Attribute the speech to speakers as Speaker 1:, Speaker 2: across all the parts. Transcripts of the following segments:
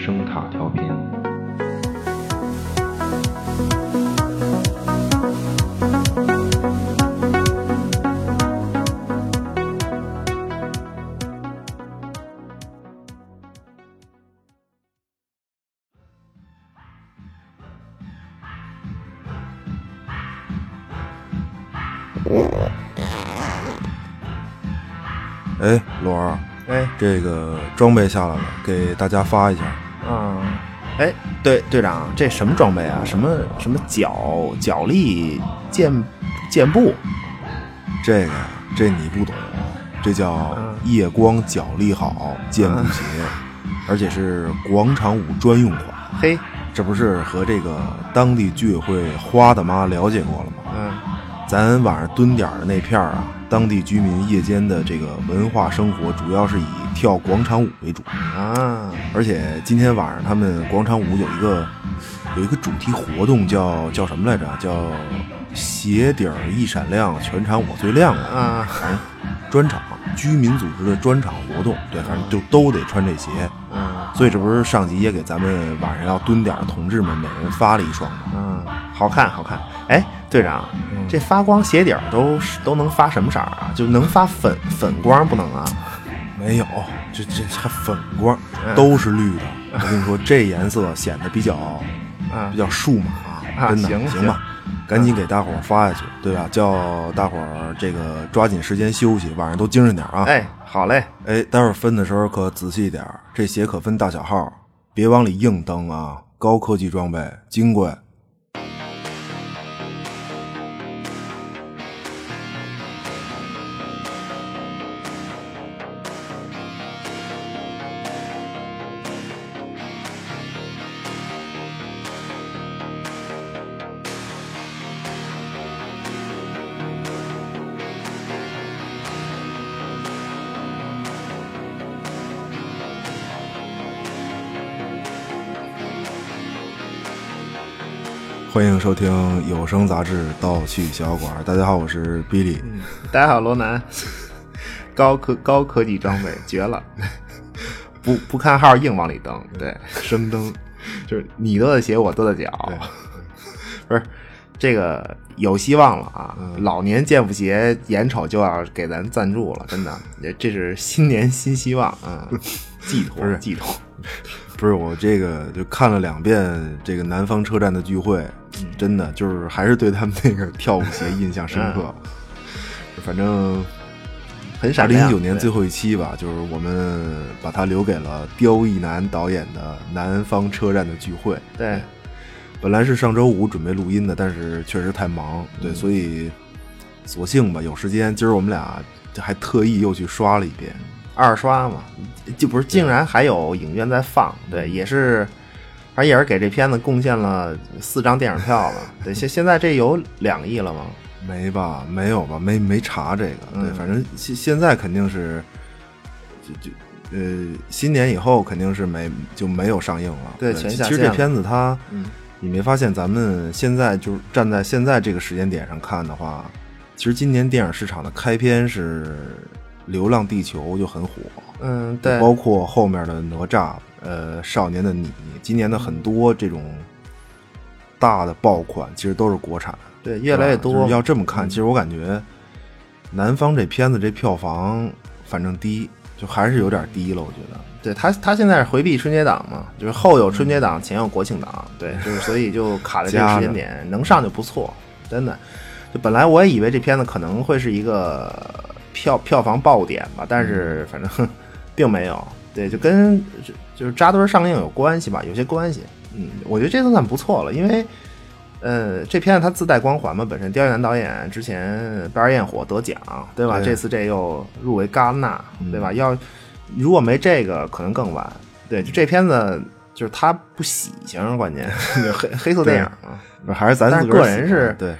Speaker 1: 声塔调频。
Speaker 2: 哎，罗儿，
Speaker 3: 哎，
Speaker 2: 这个装备下来了，给大家发一下。
Speaker 3: 啊，哎，对，队长，这什么装备啊？什么什么脚脚力健健步？
Speaker 2: 这个这你不懂，这叫夜光脚力好健步鞋，而且是广场舞专用款。
Speaker 3: 嘿，
Speaker 2: 这不是和这个当地居委会花大妈了解过了吗？
Speaker 3: 嗯，
Speaker 2: 咱晚上蹲点儿的那片儿啊，当地居民夜间的这个文化生活主要是以跳广场舞为主。
Speaker 3: 啊，
Speaker 2: 而且今天晚上他们广场舞有一个有一个主题活动叫，叫什么来着？叫鞋底儿一闪亮，全场我最亮
Speaker 3: 啊！
Speaker 2: 反正专场居民组织的专场活动，对，反正就都得穿这鞋。
Speaker 3: 嗯
Speaker 2: 所以这不是上级也给咱们晚上要蹲点儿的同志们每人发了一双吗？
Speaker 3: 嗯，好看好看。哎，队长，这发光鞋底儿都是都能发什么色儿啊？就能发粉粉光不能啊？
Speaker 2: 没有，这这还粉光，
Speaker 3: 嗯
Speaker 2: 都是绿的。我跟你说，这颜色显得比较
Speaker 3: 啊
Speaker 2: 比较数码，
Speaker 3: 啊
Speaker 2: 真的
Speaker 3: 行
Speaker 2: 行吧？赶紧给大伙儿发下去，对吧？叫大伙儿这个抓紧时间休息，晚上都精神点儿啊！
Speaker 3: 哎，好嘞。
Speaker 2: 哎，待会儿分的时候可仔细点儿，这鞋可分大小号，别往里硬蹬啊！高科技装备，金贵。欢迎收听有声杂志《盗趣小馆》。大家好，我是 Billy。
Speaker 3: 大家好，罗南。高科高科技装备绝了，不不看号硬往里蹬，对，生蹬，就是你跺的鞋我跺的脚，不是这个有希望了啊！老年健步鞋眼瞅就要给咱赞助了，真的，这是新年新希望啊！寄托寄托，
Speaker 2: 不是我这个就看了两遍这个南方车站的聚会，真的就是还是对他们那个跳舞鞋印象深刻。反正
Speaker 3: 很傻。二。
Speaker 2: 零一九年最后一期吧，就是我们把它留给了刁亦男导演的南方车站的聚会。
Speaker 3: 对，
Speaker 2: 本来是上周五准备录音的，但是确实太忙，
Speaker 3: 嗯
Speaker 2: 对，所以索性吧有时间，今儿我们俩还特意又去刷了一遍。
Speaker 3: 二刷嘛，就不是竟然还有影院在放，对，也是，反正也是给这片子贡献了四张电影票了。对，现现在这有两亿了吗？
Speaker 2: 没吧？没有吧？没没查这个。对，
Speaker 3: 嗯
Speaker 2: 反正现现在肯定是，就就呃，新年以后肯定是没就没有上映了。
Speaker 3: 对
Speaker 2: 其其实这片子它，
Speaker 3: 嗯
Speaker 2: 你没发现咱们现在就是站在现在这个时间点上看的话，其实今年电影市场的开篇是《流浪地球》就很火，
Speaker 3: 嗯，对，
Speaker 2: 包括后面的哪吒，呃，《少年的你》，今年的很多这种大的爆款其实都是国产。
Speaker 3: 对越来越多。
Speaker 2: 要这么看，
Speaker 3: 嗯
Speaker 2: 其实我感觉南方这片子这票房反正低，就还是有点低了，我觉得。
Speaker 3: 对他，他现在是回避春节档嘛，就是后有春节档，前有国庆档，对，就是所以就卡在这个时间点，能上就不错，真的。就本来我也以为这片子可能会是一个票票房爆点吧，但是反正 并没有。对，就跟就就是扎堆上映有关系吧，有些关系。嗯，我觉得这都算不错了，因为呃，这片子它自带光环嘛，本身刁亦男导演之前《白日焰火》得奖，对吧？
Speaker 2: 对
Speaker 3: 这次这又入围戛纳，对吧？要如果没这个，可能更晚。对，就这片子就是他不喜庆，关键黑黑色电影啊。
Speaker 2: 还是咱个
Speaker 3: 个人是
Speaker 2: 对，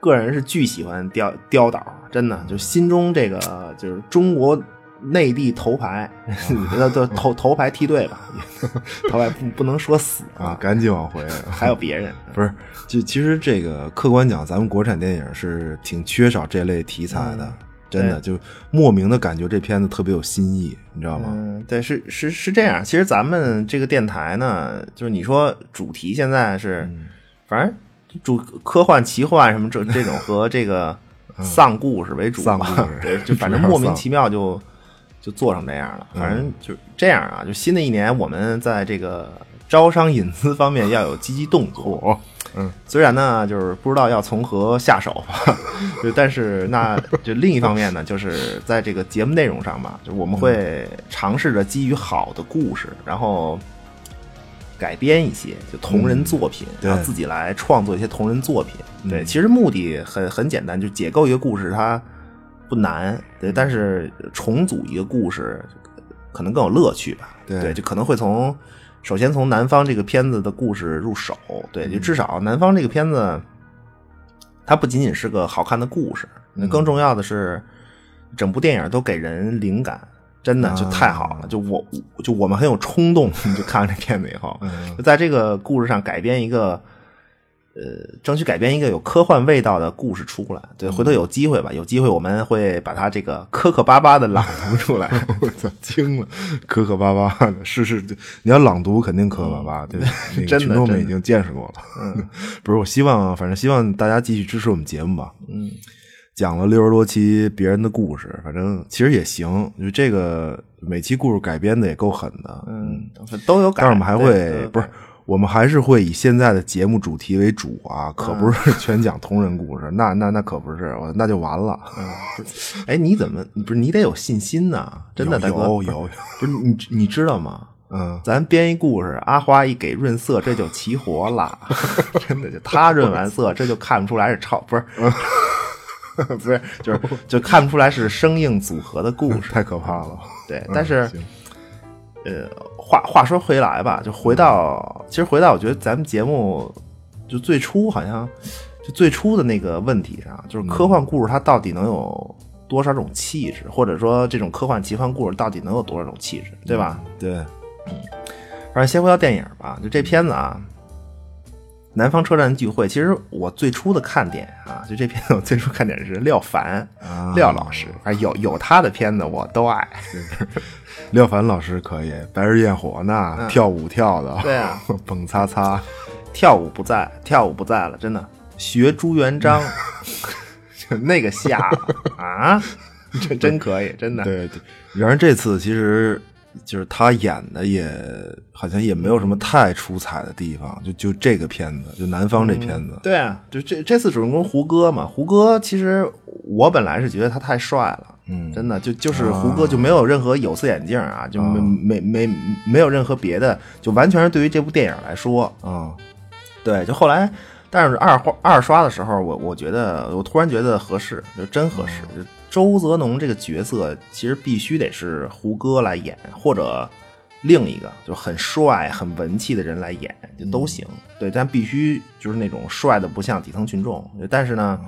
Speaker 3: 个人是巨喜欢刁刁导，真的就心中这个就是中国内地头牌，都都头头牌梯队吧，头牌不不能说死
Speaker 2: 啊，，赶紧往回。
Speaker 3: 还有别人，
Speaker 2: 不是，就其实这个客观讲，咱们国产电影是挺缺少这类题材的，
Speaker 3: 嗯
Speaker 2: 真的就莫名的感觉这片子特别有新意，你知道吗？
Speaker 3: 嗯，对，是是是这样。其实咱们这个电台呢，就是你说主题现在是，反正主科幻、奇幻什么这这种和这个丧故事为主
Speaker 2: 丧
Speaker 3: 吧对，就反正莫名其妙就就做成这样了。反正就是这样啊，就新的一年我们在这个招商引资方面要有积极动作。
Speaker 2: 嗯，
Speaker 3: 虽然呢，就是不知道要从何下手吧，就但是那就另一方面呢，就是在这个节目内容上吧，就我们会尝试着基于好的故事，然后改编一些就同人作品，
Speaker 2: 对
Speaker 3: 然后自己来创作一些同人作品。对，
Speaker 2: 嗯
Speaker 3: 其实目的很很简单，就解构一个故事，它不难，对，但是重组一个故事可能更有乐趣吧。
Speaker 2: 对
Speaker 3: 就可能会从首先从南方这个片子的故事入手，对，就至少南方这个片子，它不仅仅是个好看的故事，那更重要的是，整部电影都给人灵感，真的就太好了。就我就我们很有冲动，就看完这片子以后，就在这个故事上改编一个。呃，争取改编一个有科幻味道的故事出来。对，回头有机会吧，有机会我们会把它这个磕磕巴巴的朗读出来。
Speaker 2: 我操，惊了，磕磕巴巴的，是是，你要朗读肯定磕磕巴巴，对，那个
Speaker 3: 真的
Speaker 2: 群众们已经见识过了。嗯，不是，我希望，反正希望大家继续支持我们节目吧。
Speaker 3: 嗯，
Speaker 2: 讲了六十多期别人的故事，反正其实也行，就这个每期故事改编的也够狠的。
Speaker 3: 嗯，都有改。
Speaker 2: 但是我们还会不是，我们还是会以现在的节目主题为主啊，可不是全讲同人故事，那那那可不是，那就完了。
Speaker 3: 哎，你怎么不是你得有信心呐？真的，大哥，
Speaker 2: 有有，
Speaker 3: 不是你你知道吗？
Speaker 2: 嗯，
Speaker 3: 咱编一故事，阿花一给润色，这就齐活了，真的就他润完色，这就看不出来是超 不是，不是就是就看不出来是生硬组合的故事。
Speaker 2: 太可怕了。
Speaker 3: 对，
Speaker 2: 嗯
Speaker 3: 但是
Speaker 2: 行
Speaker 3: 呃，话话说回来吧，就回到，其实回到我觉得咱们节目就最初好像就最初的那个问题上，就是科幻故事它到底能有多少种气质，或者说这种科幻奇幻故事到底能有多少种气质，对吧？
Speaker 2: 对，
Speaker 3: 反正先回到电影吧，就这片子啊，《南方车站聚会》，其实我最初的看点啊，就这片子我最初看点是廖凡、
Speaker 2: 啊
Speaker 3: 廖老师，啊，有有他的片子我都爱。
Speaker 2: 廖凡老师可以，白日焰火那跳舞跳的，
Speaker 3: 嗯对啊，
Speaker 2: 蹦擦擦，
Speaker 3: 跳舞不在，跳舞不在了，真的。学朱元璋，就 那个下了 啊，这真可以，真的。
Speaker 2: 对对。然而这次其实就是他演的也好像也没有什么太出彩的地方，就就这个片子，就南方这片子，
Speaker 3: 对啊，就这这次主人公胡歌嘛，胡歌其实我本来是觉得他太帅了，
Speaker 2: 嗯
Speaker 3: 真的就就是胡歌就没有任何有色眼镜啊，就没没没没有任何别的，就完全是对于这部电影来说，
Speaker 2: 啊，
Speaker 3: 对，就后来，但是二刷二刷的时候，我我觉得我突然觉得合适，就真合适。就周泽农这个角色，其实必须得是胡歌来演，或者另一个就很帅、很文气的人来演，就都行。对，但必须就是那种帅的不像底层群众。但是呢，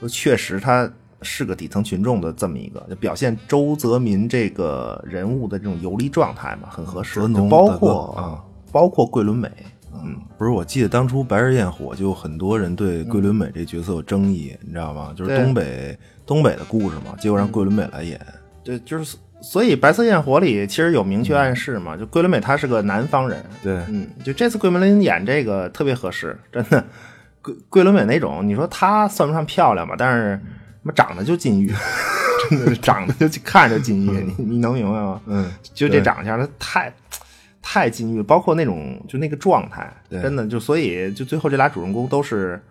Speaker 3: 又确实他是个底层群众的这么一个，就表现周泽民这个人物的这种游离状态嘛，很合适。就包括
Speaker 2: 哥啊，
Speaker 3: 包括桂纶镁。嗯，
Speaker 2: 不是，我记得当初《白日焰火》就很多人对桂纶镁这角色有争议，你知道吗？就是东北东北的故事嘛，结果让桂纶镁来演，
Speaker 3: 对，就是所以《白色焰火》里其实有明确暗示嘛，就桂纶镁她是个南方人，
Speaker 2: 对，
Speaker 3: 嗯，就这次桂纶镁演这个特别合适，真的。桂桂纶镁那种，你说她算不上漂亮吧，但是他妈长得就禁欲，真的是长得就看着禁欲，你你能明白吗？
Speaker 2: 嗯，
Speaker 3: 就这长相，他太太禁欲了，包括那种就那个状态，真的就所以就最后这俩主人公都是，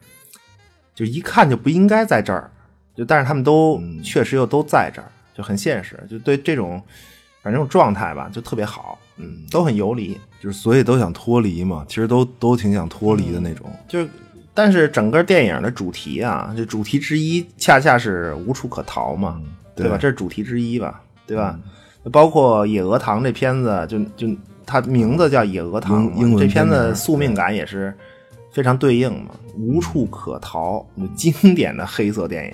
Speaker 3: 就一看就不应该在这儿，就但是他们都
Speaker 2: 嗯
Speaker 3: 确实又都在这儿，就很现实，就对这种反正这种状态吧，就特别好，嗯，都很游离，
Speaker 2: 就是所以都想脱离嘛，其实都都挺想脱离的那种，
Speaker 3: 就是。但是整个电影的主题啊，这主题之一恰恰是无处可逃嘛，对吧？
Speaker 2: 对
Speaker 3: 这是主题之一吧，对吧？包括《野鹅塘》这片子，就就它名字叫《野鹅塘》嘛，
Speaker 2: 英英文
Speaker 3: 这片子宿命感也是非常对应嘛，无处可逃，经典的黑色电影。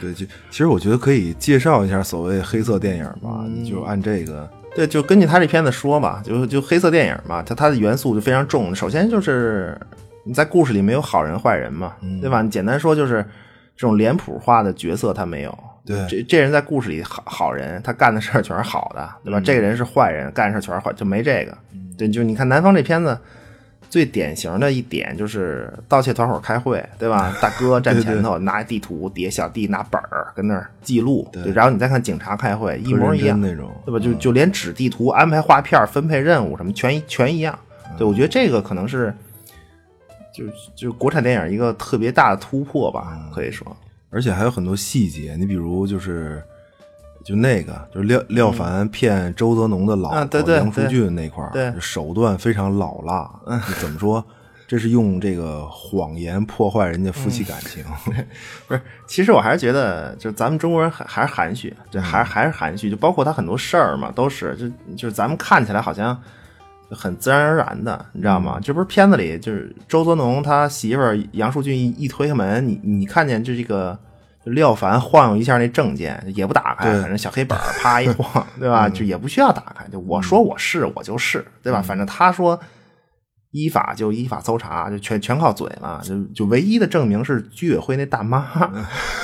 Speaker 2: 对，就其实我觉得可以介绍一下所谓黑色电影吧，
Speaker 3: 嗯
Speaker 2: 就按这个，
Speaker 3: 对，就根据他这片子说吧，就就黑色电影嘛，它它的元素就非常重。首先就是你在故事里没有好人坏人嘛，对吧？你简单说就是这种脸谱化的角色他没有，
Speaker 2: 对
Speaker 3: 这这人在故事里好好人，他干的事儿全是好的，对吧？这个人是坏人，干的事儿全是坏，就没这个。对，就你看南方这片子。最典型的一点就是盗窃团伙开会，对吧？大哥站前头拿地图，底下小弟拿本儿跟那儿记录，
Speaker 2: 对。
Speaker 3: 然后你再看警察开会，一模一样
Speaker 2: 那种，
Speaker 3: 对吧？就就连指地图、安排画片、分配任务什么，全全一样。对，我觉得这个可能是，就就国产电影一个特别大的突破吧，可以说。
Speaker 2: 而且还有很多细节，你比如就是。就那个，就是廖廖凡骗周泽农的老婆杨淑俊那块儿，手段非常老辣。怎么说？这是用这个谎言破坏人家夫妻感情？
Speaker 3: 不是，其实我还是觉得，就咱们中国人还还是含蓄，就还还是含蓄。就包括他很多事儿嘛，都是就就是咱们看起来好像很自然而然的，你知道吗？这不是片子里就是周泽农他媳妇儿杨树俊一一推开门，你你看见就这个。廖凡晃悠一下那证件，也不打开，反正小黑本啪一晃，对吧？就也不需要打开，就我说我是我就是，对吧？反正他说依法就依法搜查，就全全靠嘴嘛。就就唯一的证明是居委会那大妈，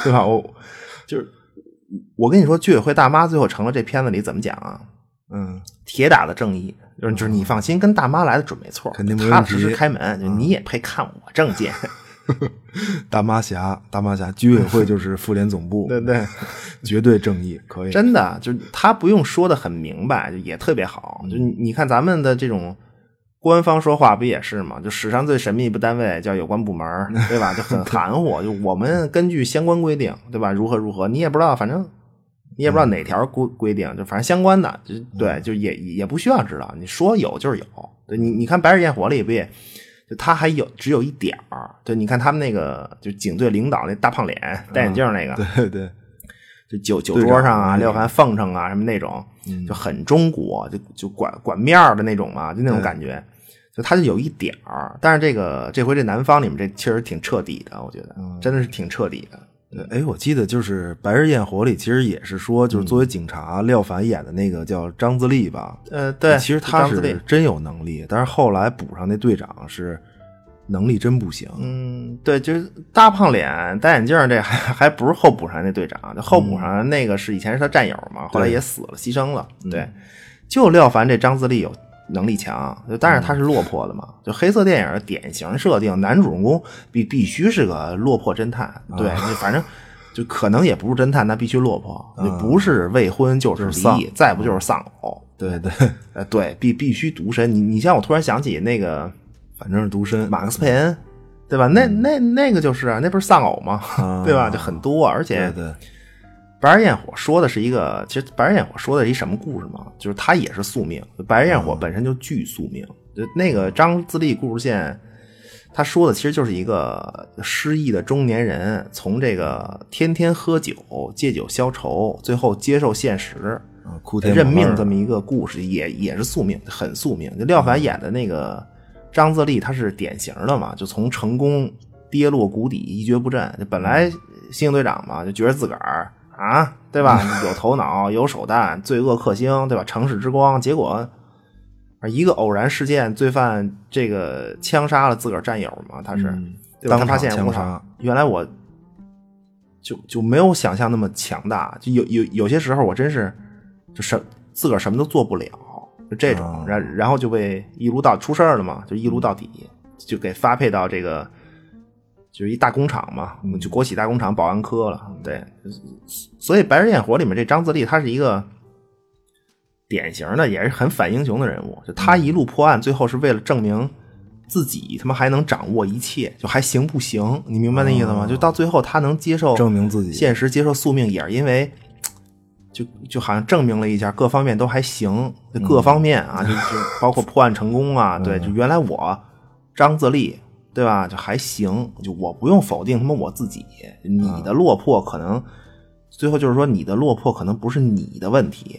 Speaker 3: 对吧？我就是我跟你说，居委会大妈最后成了这片子里怎么讲啊？
Speaker 2: 嗯，
Speaker 3: 铁打的正义，就是就是你放心，跟大妈来的准没错，
Speaker 2: 肯定
Speaker 3: 踏踏实实开门，就你也配看我证件？
Speaker 2: 大妈侠，大妈侠，居委会就是妇联总部，
Speaker 3: 对对，
Speaker 2: 绝对正义，可以，
Speaker 3: 真的，就他不用说的很明白，就也特别好。就你看咱们的这种官方说话不也是吗？就史上最神秘不单位叫有关部门，对吧？就很 含糊。就我们根据相关规定，对吧？如何如何，你也不知道，反正你也不知道哪条规规定，就反正相关的，就对，就也也不需要知道。你说有就是有。对你，你看《白日焰火》里不也？就他还有只有一点儿，对，你看他们那个就警队领导那大胖脸戴眼镜那个，
Speaker 2: 对对，
Speaker 3: 就酒酒桌上啊，廖凡奉承啊什么那种，就很中国，就就管管面的那种嘛，就那种感觉，就他就有一点儿，但是这个这回这南方里面这确实挺彻底的，我觉得真的是挺彻底的。
Speaker 2: 哎，我记得就是《白日焰火》里，其实也是说，就是作为警察，廖凡演的那个叫张自力吧？
Speaker 3: 呃，对，
Speaker 2: 其实他是真有能力，但是后来补上那队长是能力真不行。
Speaker 3: 嗯，对，就是大胖脸戴眼镜这还还不是后补上那队长，就后补上那个是以前是他战友嘛，后来也死了，牺牲了。对，就廖凡这张自力有。能力强，但是他是落魄的嘛？就黑色电影典型设定，男主人公必必须是个落魄侦探。对，反正就可能也不是侦探，那必须落魄，不是未婚就是离异，再不就是丧偶。
Speaker 2: 对对，
Speaker 3: 呃，对，必必须独身。你你像我突然想起那个，
Speaker 2: 反正是独身，
Speaker 3: 马克思佩恩，对吧？那那那个就是啊，那不是丧偶吗？对吧？就很多，而且。白日焰火说的是一个，其实白日焰火说的是一什么故事嘛？就是他也是宿命，白日焰火本身就巨宿命。就那个张自力故事线，他说的其实就是一个失意的中年人，从这个天天喝酒借酒消愁，最后接受现实，认命这么一个故事，也也是宿命，很宿命。就廖凡演的那个张自力，他是典型的嘛，就从成功跌落谷底，一蹶不振。就本来星队长嘛，就觉得自个儿。啊，对吧？有头脑，有手段，罪恶克星，对吧？城市之光，结果一个偶然事件，罪犯这个枪杀了自个儿战友嘛？他是当他发现我操，原来我就就没有想象那么强大，就有有有些时候我真是就什自个儿什么都做不了，就这种，然然后就被一撸到出事儿了嘛，就一撸到底，就给发配到这个。就是一大工厂嘛，就国企大工厂保安科了。对，所以《白日焰火》里面这张自力，他是一个典型的，也是很反英雄的人物。就他一路破案，最后是为了证明自己他妈还能掌握一切，就还行不行？你明白那意思吗？就到最后他能接受
Speaker 2: 证明自己
Speaker 3: 现实，接受宿命，也是因为就就好像证明了一下各方面都还行，各方面啊，就就包括 破案成功啊。对，就原来我张自力。对吧？就还行，就我不用否定他妈我自己。你的落魄可能最后就是说，你的落魄可能不是你的问题，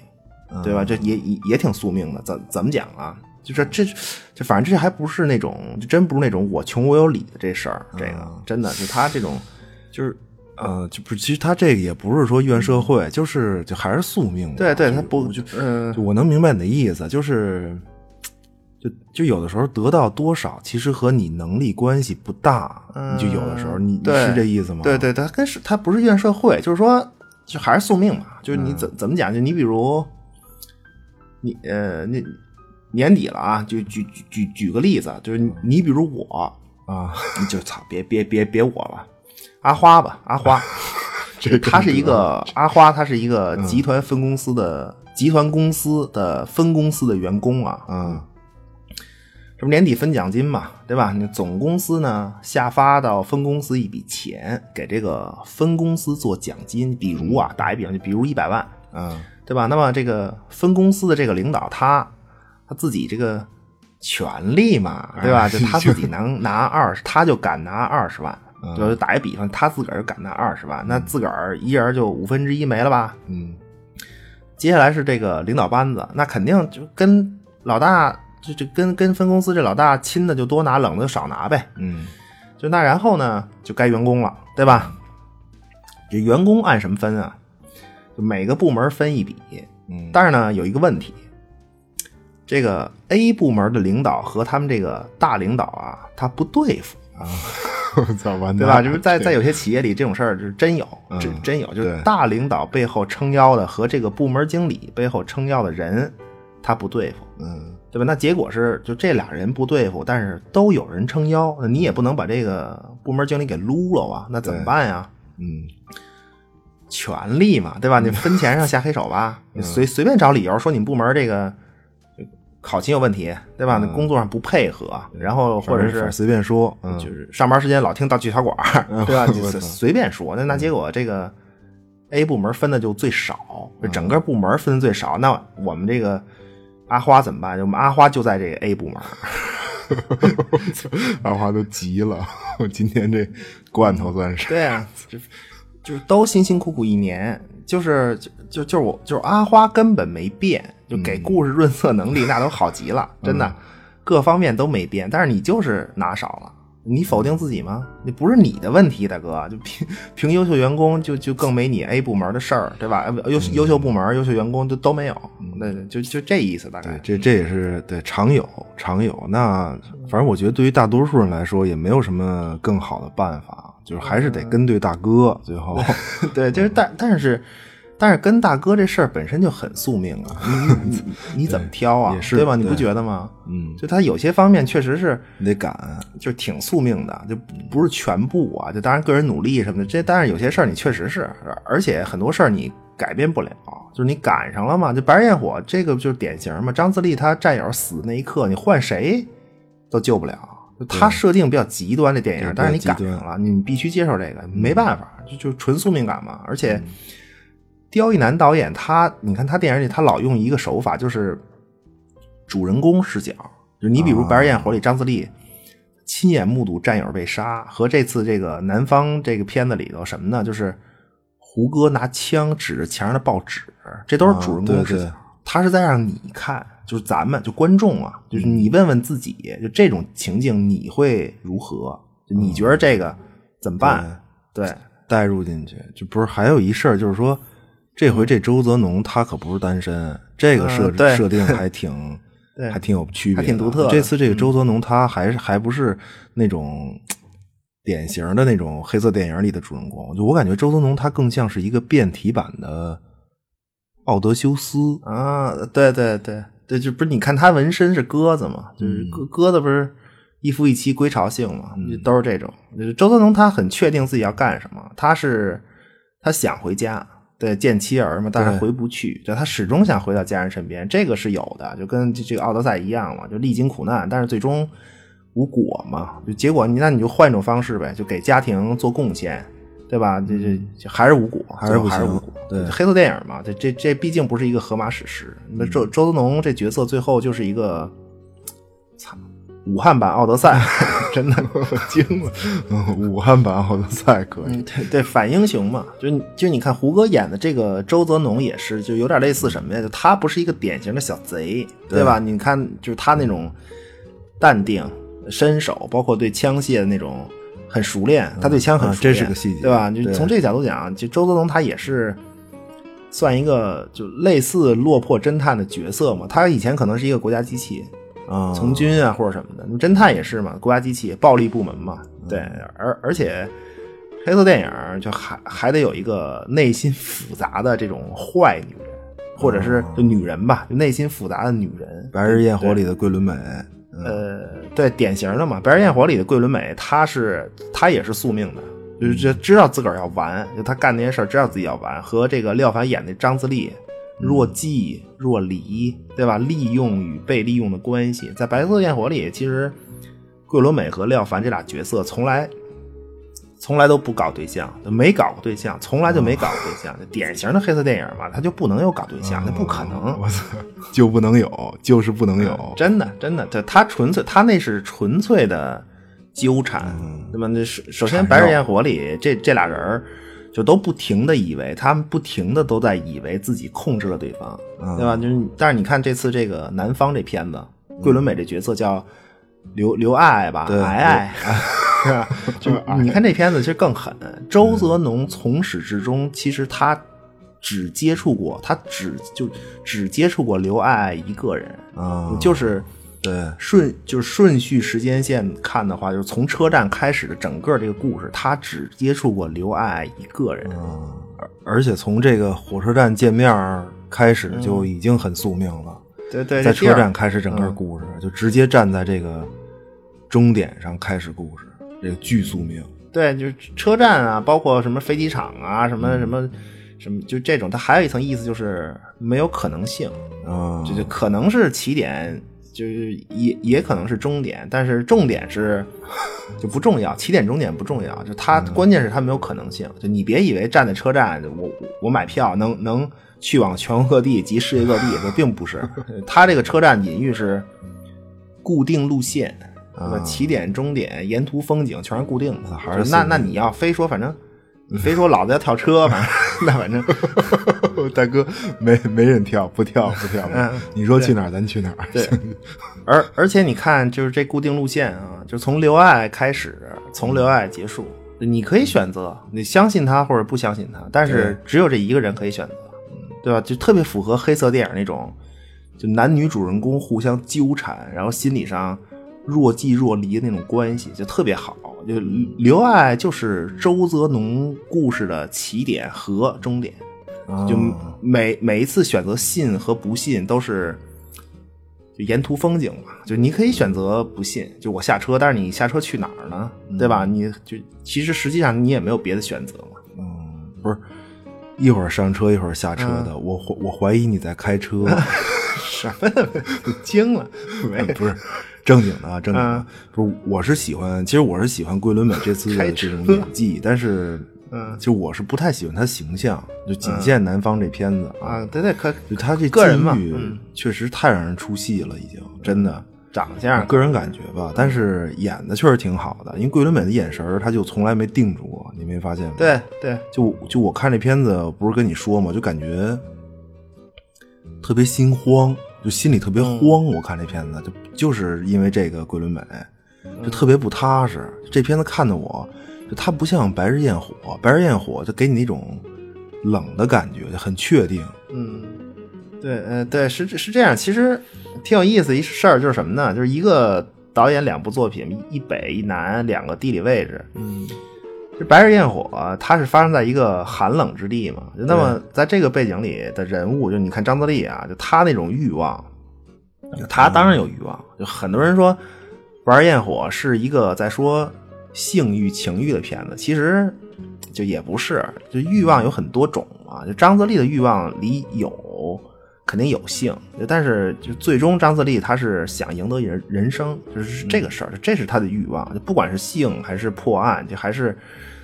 Speaker 3: 对吧？这也也也挺宿命的。怎怎么讲啊？就是这这反正这还不是那种，就真不是那种我穷我有理的这事儿。这个真的就他这种，就是
Speaker 2: 呃，就不其实他这个也不是说怨社会，就是就还是宿命。
Speaker 3: 对对，他不
Speaker 2: 就嗯，我能明白你的意思，就是。就就有的时候得到多少，其实和你能力关系不大。你就有的时候，你你是这意思吗？
Speaker 3: 对对，他跟是他不是怨社会，就是说就还是宿命嘛，就是你怎怎么讲？就你比如，你呃，那年底了啊，就举举举举个例子，就是你比如我
Speaker 2: 啊，
Speaker 3: 你就操，别别别别我了，阿花吧，阿花，
Speaker 2: 这
Speaker 3: 他是一个阿花，他是一个集团分公司的集团公司的分公司的员工啊，
Speaker 2: 嗯。
Speaker 3: 这不年底分奖金嘛，对吧？你总公司呢下发到分公司一笔钱，给这个分公司做奖金。比如啊，打一比方，就比如一百万，
Speaker 2: 嗯，
Speaker 3: 对吧？那么这个分公司的这个领导，他他自己这个权利嘛，对吧？就他自己 能拿二十，他就敢拿二十万。就打一比方，他自个儿就敢拿二十万，那自个儿一人就五分之一没了吧？
Speaker 2: 嗯。
Speaker 3: 接下来是这个领导班子，那肯定就跟老大。就就跟跟分公司这老大亲的就多拿，冷的就少拿呗。
Speaker 2: 嗯，
Speaker 3: 就那然后呢，就该员工了，对吧？这员工按什么分啊？就每个部门分一笔。
Speaker 2: 嗯，
Speaker 3: 但是呢，有一个问题，这个 A 部门的领导和他们这个大领导啊，他不对付
Speaker 2: 啊。早完
Speaker 3: 对吧？就是在在有些企业里，这种事儿是真有，真真有。就是大领导背后撑腰的和这个部门经理背后撑腰的人，他不对付。
Speaker 2: 嗯。
Speaker 3: 对吧？那结果是，就这俩人不对付，但是都有人撑腰，那你也不能把这个部门经理给撸了啊？那怎么办呀？
Speaker 2: 嗯，
Speaker 3: 权力嘛，对吧？你分钱上下黑手吧，你随随便找理由说你们部门这个考勤有问题，对吧？那工作上不配合，然后或者是
Speaker 2: 随便说，
Speaker 3: 就是上班时间老听到聚茶馆，对吧？你随便说，那那结果这个 A 部门分的就最少，整个部门分的最少，那我们这个。阿花怎么办？就我们阿花就在这个 A 部门，
Speaker 2: 阿花都急了。我 今天这罐头算是
Speaker 3: 对啊，就就是都辛辛苦苦一年，就是就就就是我就是阿花根本没变，就给故事润色能力那都好极了，真的各方面都没变，但是你就是拿少了。你否定自己吗？那不是你的问题，大哥。就凭凭优秀员工，就就更没你 A 部门的事儿，对吧？优优秀部门、优秀员工就都没有。那就就这意思，大概。
Speaker 2: 这这也是对常有常有。那反正我觉得，对于大多数人来说，也没有什么更好的办法，就是还是得跟对大哥。最后，
Speaker 3: 对，就是但但是。但是跟大哥这事儿本身就很宿命啊，你怎么挑啊？
Speaker 2: 对
Speaker 3: 吧？你不觉得吗？
Speaker 2: 嗯，
Speaker 3: 就他有些方面确实是
Speaker 2: 你得赶，
Speaker 3: 就挺宿命的，就不是全部啊。就当然个人努力什么的，这但是有些事儿你确实是，而且很多事儿你改变不了，就是你赶上了嘛。就白日焰火这个就是典型嘛。张自力他战友死那一刻，你换谁都救不了。他设定比较极端的电影，但是你赶上了，你必须接受这个，没办法，就就纯宿命感嘛。而且。刁亦男导演，他你看他电影里，他老用一个手法，就是主人公视角。就你比如《白日焰火》里，张自力亲眼目睹战友被杀，和这次这个南方这个片子里头什么呢？就是胡歌拿枪指着墙上的报纸，这都是主人公视角。他是在让你看，就是咱们就观众啊，就是你问问自己，就这种情境你会如何？就你觉得这个怎么办？对，
Speaker 2: 带入进去，就不是还有一事儿，就是说。这回这周泽农他可不是单身，这个设设定还挺，还挺有区别，
Speaker 3: 挺独特。
Speaker 2: 这次这个周泽农他还是还不是那种典型的那种黑色电影里的主人公，就我感觉周泽农他更像是一个变体版的奥德修斯
Speaker 3: 啊！对对对对，就不是你看他纹身是鸽子嘛，就是鸽鸽子不是一夫一妻归巢性嘛，都是这种。周泽农他很确定自己要干什么，他是他想回家。对，见妻儿嘛，但是回不去，就他始终想回到家人身边，这个是有的，就跟这个奥德赛一样嘛，就历经苦难，但是最终无果嘛，就结果你那你就换一种方式呗，就给家庭做贡献，对吧？这这还是无果，还
Speaker 2: 是
Speaker 3: 还是无果。对，黑色电影嘛，这这这毕竟不是一个荷马史诗。那周周泽农这角色最后就是一个，操。武汉版奥德赛，真的
Speaker 2: 惊了。武汉版奥德赛可以，
Speaker 3: 对对，反英雄嘛，就就你看胡歌演的这个周泽农也是，就有点类似什么呀？就他不是一个典型的小贼，对吧？你看，就是他那种淡定、身手，包括对枪械的那种很熟练，他对枪很熟
Speaker 2: 练，这是个细节，
Speaker 3: 对吧？就从这个角度讲，就周泽农他也是算一个就类似落魄侦探的角色嘛。他以前可能是一个国家机器。
Speaker 2: 啊，
Speaker 3: 从军啊，或者什么的，侦探也是嘛，国家机器暴力部门嘛，对，而而且黑色电影就还还得有一个内心复杂的这种坏女人，或者是就女人吧，就内心复杂的女人。
Speaker 2: 白日焰火里的桂纶镁，
Speaker 3: 呃，对，典型的嘛。白日焰火里的桂纶镁，她是她也是宿命的，就是知道自个儿要完，就她干那些事儿，知道自己要完。和这个廖凡演的张自力，若即若离，对吧？利用与被利用的关系，在白色焰火里，其实桂纶镁和廖凡这俩角色从来。从来都不搞对象，没搞过对象，从来就没搞过对象，典型的黑色电影嘛，他就不能有搞对象，那不可能，
Speaker 2: 我操，就不能有，就是不能有，
Speaker 3: 真的，真的，他他纯粹，他那是纯粹的纠缠，那么那首首先《白日焰火》里这这俩人就都不停的以为，他们不停的都在以为自己控制了对方，对吧？就是，但是你看这次这个南方这片子，桂纶镁这角色叫刘刘爱爱吧，爱爱。就你看这片子其实更狠。周泽农从始至终，其实他只接触过，他只就只接触过刘爱爱一个人
Speaker 2: 啊。
Speaker 3: 就是
Speaker 2: 对
Speaker 3: 顺就是顺序时间线看的话，就是从车站开始的整个这个故事，他只接触过刘爱爱一个人。
Speaker 2: 而而且从这个火车站见面开始就已经很宿命了。
Speaker 3: 对对，
Speaker 2: 在车站开始整个故事，就直接站在这个终点上开始故事。这个巨宿命，
Speaker 3: 对，就是车站啊，包括什么飞机场啊，什么什么什么，就这种，它还有一层意思，就是没有可能性
Speaker 2: 啊，
Speaker 3: 就就可能是起点，就是也也可能是终点，但是重点是就不重要，起点终点不重要，就它关键是它没有可能性，就你别以为站在车站，我我买票能能去往全国各地及世界各地，这并不是，它这个车站隐喻是固定路线。啊，起点、终点、沿途风景全是固定的，
Speaker 2: 还是
Speaker 3: 那那你要非说，反正你非说老子要跳车，反正 那反正
Speaker 2: 大哥没没人跳，不跳不跳。嗯你说去哪儿咱去哪儿。
Speaker 3: 对，而而且你看，就是这固定路线啊，就从刘爱开始，从刘爱结束，你可以选择你相信他或者不相信他，但是只有这一个人可以选择，对吧？就特别符合黑色电影那种，就男女主人公互相纠缠，然后心理上。若即若离的那种关系就特别好，就刘爱就是周泽农故事的起点和终点，就每每一次选择信和不信都是就沿途风景嘛，就你可以选择不信，就我下车，但是你下车去哪儿呢？对吧？你就其实实际上你也没有别的选择嘛。
Speaker 2: 嗯，不是一会儿上车一会儿下车的，我我怀疑你在开车，
Speaker 3: 什么 惊了？
Speaker 2: 不是。正经的啊，正经的。不是，我是喜欢，其实我是喜欢桂纶镁这次的这种演技，但是，
Speaker 3: 嗯，
Speaker 2: 就我是不太喜欢她形象，就仅限南方这片子
Speaker 3: 啊，对对，可
Speaker 2: 就她这
Speaker 3: 个人嘛，
Speaker 2: 确实太让人出戏了，已经真的。
Speaker 3: 长相，
Speaker 2: 个人感觉吧，但是演的确实挺好的，因为桂纶镁的眼神她就从来没定住过，你没发现吗？
Speaker 3: 对对，
Speaker 2: 就就我看这片子，不是跟你说嘛，就感觉特别心慌。就心里特别慌，我看这片子就就是因为这个桂纶镁，就特别不踏实。这片子看的我，就它不像《白日焰火》，《白日焰火》就给你那种冷的感觉，就很确定。
Speaker 3: 嗯，对，呃，对，是是这样。其实挺有意思一事儿，就是什么呢？就是一个导演两部作品，一北一南两个地理位置。
Speaker 2: 嗯。
Speaker 3: 这《白日焰火》它是发生在一个寒冷之地嘛？那么在这个背景里的人物，就你看张自力啊，就他那种欲望，他当然有欲望。就很多人说《玩焰火》是一个在说性欲、情欲的片子，其实就也不是。就欲望有很多种啊。就张自力的欲望里有肯定有性，但是就最终张自力他是想赢得人人生，就是这个事儿，这是他的欲望。就不管是性还是破案，就还是。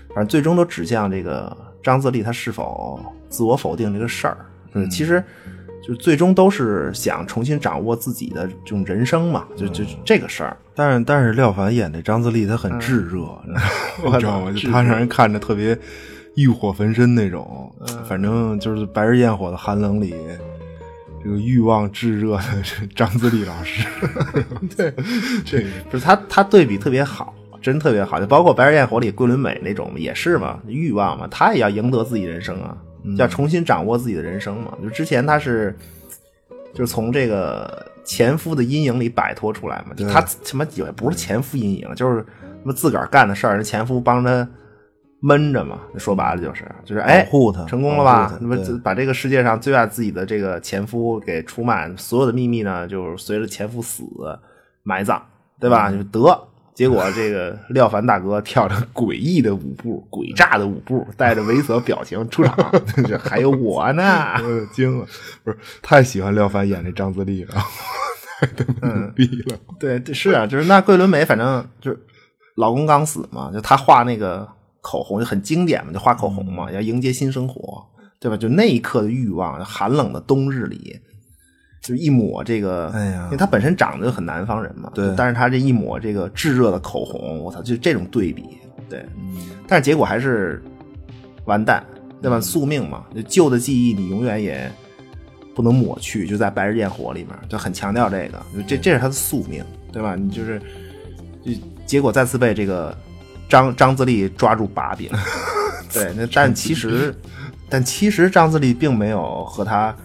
Speaker 3: 反正最终都指向这个张自力他是否自我否定这个事儿，嗯，其实就最终都是想重新掌握自己的这种人生嘛，就就这个事儿。
Speaker 2: 但是但是廖凡演的张自力他很炙热，你知道吗？就他让人看着特别欲火焚身那种。反正就是白日焰火的寒冷里，这个欲望炙热的张自力老师，
Speaker 3: 对，这不是他他对比特别好。真特别好，就包括《白日焰火》里桂纶镁那种也是嘛，欲望嘛，他也要赢得自己人生啊，要重新掌握自己的人生嘛。就之前他是，就是从这个前夫的阴影里摆脱出来嘛，就他什么也不是前夫阴影，就是什么自个儿干的事儿，前夫帮他闷着嘛，说白了就是就是哎，
Speaker 2: 保护他
Speaker 3: 成功了吧？那么把这个世界上最爱自己的这个前夫给出卖，所有的秘密呢，就是随着前夫死埋葬，对吧？就得结果这个廖凡大哥跳着诡异的舞步，诡诈的舞步，带着猥琐表情出场，还有我呢，
Speaker 2: 惊了，不是太喜欢廖凡演这张自力了，太牛逼了。
Speaker 3: 对，是啊，就是那桂纶镁，反正就是老公刚死嘛，就他画那个。口红就很经典嘛，就画口红嘛，要迎接新生活，对吧？就那一刻的欲望，寒冷的冬日里，就一抹这个，
Speaker 2: 哎呀，
Speaker 3: 因为他本身长得就很南方人嘛，
Speaker 2: 对。
Speaker 3: 但是他这一抹这个炙热的口红，我操，就这种对比，对。但是结果还是完蛋，对吧？宿命嘛，就旧的记忆你永远也不能抹去，就在《白日焰火》里面就很强调这个，这这是他的宿命，对吧？你就是，就结果再次被这个。张张自力抓住把柄，对，那但其实，但其实张自力并没有和他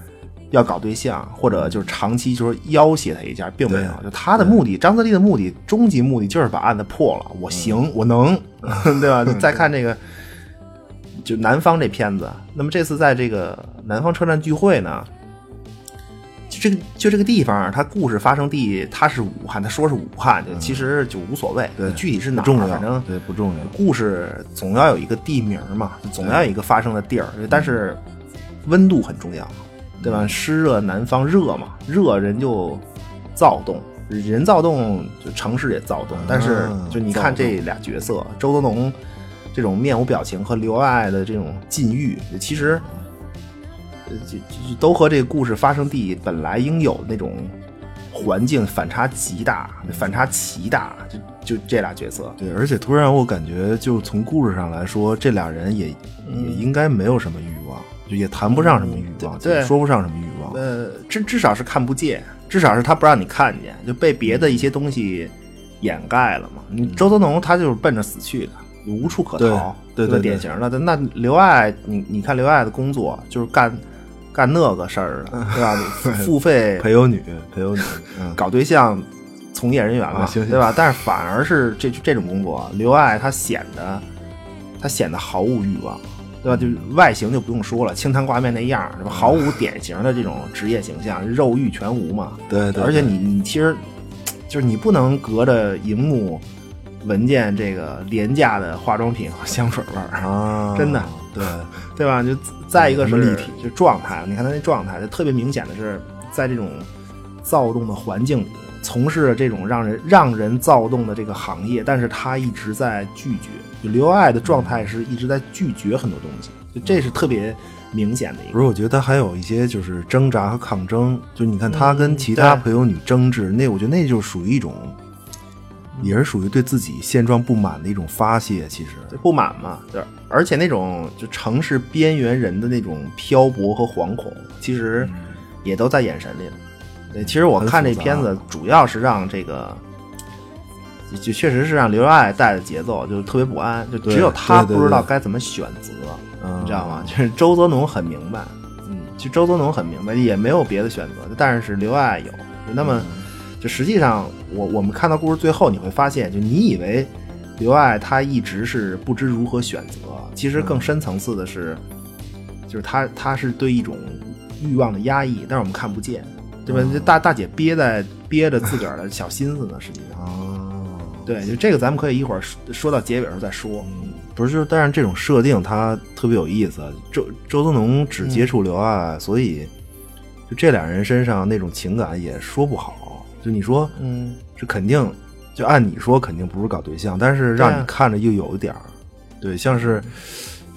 Speaker 3: 要搞对象，或者就是长期就是要挟他一下，并没有。就他的目的，张自力的目的，终极目的就是把案子破了。我行，我能，对吧？再看这个，就南方这片子，那么这次在这个南方车站聚会呢？就这个就这个地方，它故事发生地它是武汉，他说是武汉，就其实就无所谓，
Speaker 2: 对，
Speaker 3: 具体是哪，反正
Speaker 2: 对不重要。
Speaker 3: 故事总要有一个地名嘛，总要有一个发生的地儿，但是温度很重要，对吧？湿热南方热嘛，热人就躁动，人躁动就城市也躁动。但是就你看这俩角色，周德农这种面无表情和刘爱爱的这种禁欲，其实。就就都和这个故事发生地本来应有的那种环境反差极大，反差奇大，就就这俩角色。
Speaker 2: 对，而且突然我感觉，就从故事上来说，这俩人也也应该没有什么欲望，就也谈不上什么欲望，
Speaker 3: 对，
Speaker 2: 说不上什么欲望。
Speaker 3: 呃，至至少是看不见，至少是他不让你看见，就被别的一些东西掩盖了嘛。你周泽农他就是奔着死去的，无处可逃，
Speaker 2: 对对，
Speaker 3: 典型的。那刘爱，你你看刘爱的工作就是干。干那个事儿，对吧？付费
Speaker 2: 陪游女，陪游女，
Speaker 3: 搞对象，从业人员嘛，对吧？但是反而是这这种工作，刘爱她显得，她显得毫无欲望，对吧？就外形就不用说了，清汤挂面那样，是吧？毫无典型的这种职业形象，肉欲全无嘛。
Speaker 2: 对对。
Speaker 3: 而且你你其实，就是你不能隔着荧幕闻见这个廉价的化妆品和香水味儿
Speaker 2: 啊！
Speaker 3: 真的，
Speaker 2: 对
Speaker 3: 对吧？就。再一个是立体，就状态，你看他那状态，就特别明显的是，在这种躁动的环境里，从事这种让人让人躁动的这个行业，但是他一直在拒绝。就刘爱的状态是一直在拒绝很多东西，就这是特别明显的一个。
Speaker 2: 不是，我觉得他还有一些就是挣扎和抗争，就你看他跟其他朋友女争执，那我觉得那就属于一种。也是属于对自己现状不满的一种发泄，其实
Speaker 3: 不满嘛，对，而且那种就城市边缘人的那种漂泊和惶恐，其实也都在眼神里了。对，其实我看这片子主要是让这个，就确实是让刘爱带的节奏就特别不安，就只有他不知道该怎么选择，你知道吗？就是 周泽农很明白，嗯，其实周泽农很明白，也没有别的选择，但是刘爱有，那么。就实际上，我我们看到故事最后，你会发现，就你以为刘爱他一直是不知如何选择，其实更深层次的是，就是他他是对一种欲望的压抑，但是我们看不见，对吧？这大大姐憋在憋着自个儿的小心思呢，实际上。
Speaker 2: 哦，
Speaker 3: 对，就这个咱们可以一会儿说到结尾时候再说。
Speaker 2: 不是，就但是这种设定它特别有意思。周周泽农只接触刘爱，所以就这俩人身上那种情感也说不好。就你说，
Speaker 3: 嗯，
Speaker 2: 这肯定，就按你说肯定不是搞对象，但是让你看着又有一点儿，对，像是，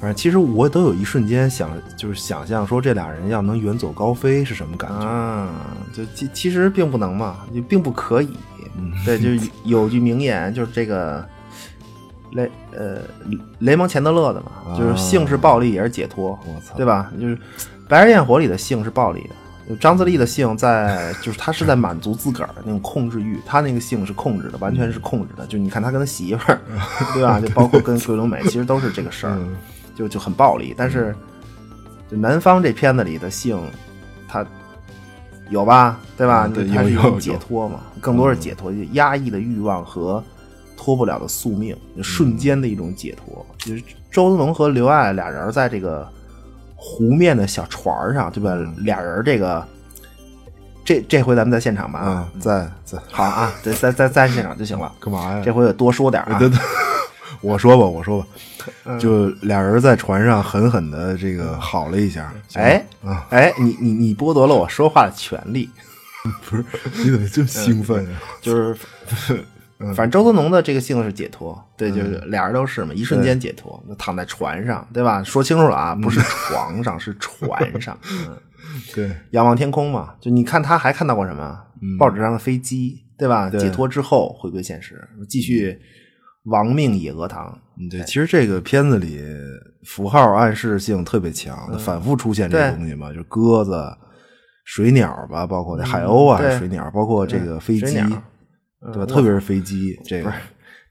Speaker 2: 反正其实我都有一瞬间想，就是想象说这俩人要能远走高飞是什么感觉
Speaker 3: 啊？就其其实并不能嘛，就并不可以。对，就 有句名言，就是这个雷呃雷蒙钱德勒的嘛，就是性是暴力也是解脱，
Speaker 2: 我操，
Speaker 3: 对吧？就是《白日焰火》里的性是暴力的。张自力的性在，就是他是在满足自个儿那种控制欲，他那个性是控制的，完全是控制的。就你看他跟他媳妇儿，对吧？就包括跟桂纶镁，其实都是这个事儿，就就很暴力。但是，就南方这片子里的性，他有吧？对吧？
Speaker 2: 对，
Speaker 3: 他是一种解脱嘛，更多是解脱，压抑的欲望和脱不了的宿命，瞬间的一种解脱。就是周文龙和刘爱俩人在这个湖面的小船上，对吧？俩人这个。这这回咱们在现场吧
Speaker 2: 啊，在在
Speaker 3: 好啊，在在在在现场就行了。
Speaker 2: 干嘛呀？
Speaker 3: 这回得多说点啊。
Speaker 2: 对对，我说吧，我说吧，就俩人在船上狠狠的这个好了一下。
Speaker 3: 哎，哎，你你你剥夺了我说话的权利。
Speaker 2: 不是，你怎么这么兴奋啊？
Speaker 3: 就是，反正周泽农的这个性是解脱，对，就是俩人都是嘛，一瞬间解脱，躺在船上，对吧？说清楚了啊，不是床上，是船上。嗯。
Speaker 2: 对，
Speaker 3: 仰望天空嘛，就你看他还看到过什么？报纸上的飞机，对吧？解脱之后回归现实，继续亡命野鹅塘。
Speaker 2: 对，其实这个片子里符号暗示性特别强，反复出现这个东西嘛，就鸽子、水鸟吧，包括那海鸥啊，水鸟，包括这个飞机，对吧？特别是飞机，这个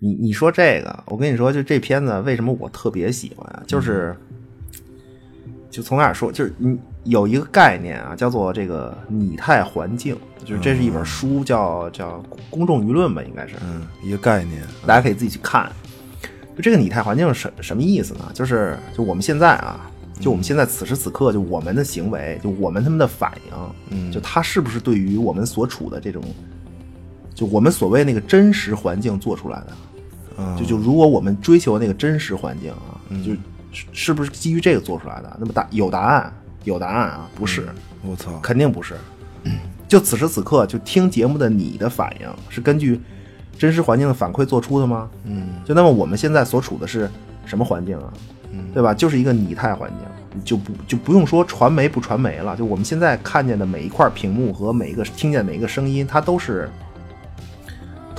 Speaker 3: 你你说这个，我跟你说，就这片子为什么我特别喜欢啊？就是。就从哪说，就是你有一个概念啊，叫做这个拟态环境，就是这是一本书，叫叫公众舆论吧，应该是，
Speaker 2: 嗯，一个概念，
Speaker 3: 大家可以自己去看。就这个拟态环境是什什么意思呢？就是就我们现在啊，就我们现在此时此刻，就我们的行为，就我们他们的反应，
Speaker 2: 嗯，
Speaker 3: 就他是不是对于我们所处的这种，就我们所谓那个真实环境做出来的，
Speaker 2: 嗯，
Speaker 3: 就就如果我们追求那个真实环境啊，就。是不是基于这个做出来的？那么答有答案，有答案啊？不是，
Speaker 2: 我操，
Speaker 3: 肯定不是。就此时此刻，就听节目的你的反应是根据真实环境的反馈做出的吗？
Speaker 2: 嗯，
Speaker 3: 就那么我们现在所处的是什么环境啊？
Speaker 2: 嗯，
Speaker 3: 对吧？就是一个拟态环境，就不就不用说传媒不传媒了。就我们现在看见的每一块屏幕和每一个听见每一个声音，它都是。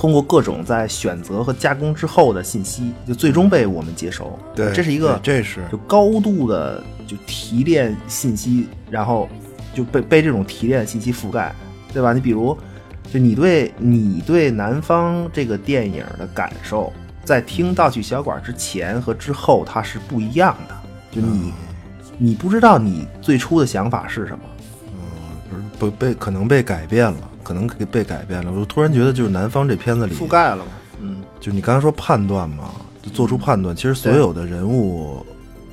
Speaker 3: 通过各种在选择和加工之后的信息，就最终被我们接收。
Speaker 2: 对，
Speaker 3: 这是一个，
Speaker 2: 这是
Speaker 3: 就高度的就提炼信息，然后就被被这种提炼信息覆盖，对吧？你比如，就你对你对南方这个电影的感受，在听《盗取小馆》之前和之后，它是不一样的。就你，你不知道你最初的想法是什么，
Speaker 2: 嗯，不被可能被改变了。可能给被改变了，我突然觉得就是南方这片子里
Speaker 3: 覆盖了嘛，
Speaker 2: 嗯，就你刚才说判断嘛，就做出判断，其实所有的人物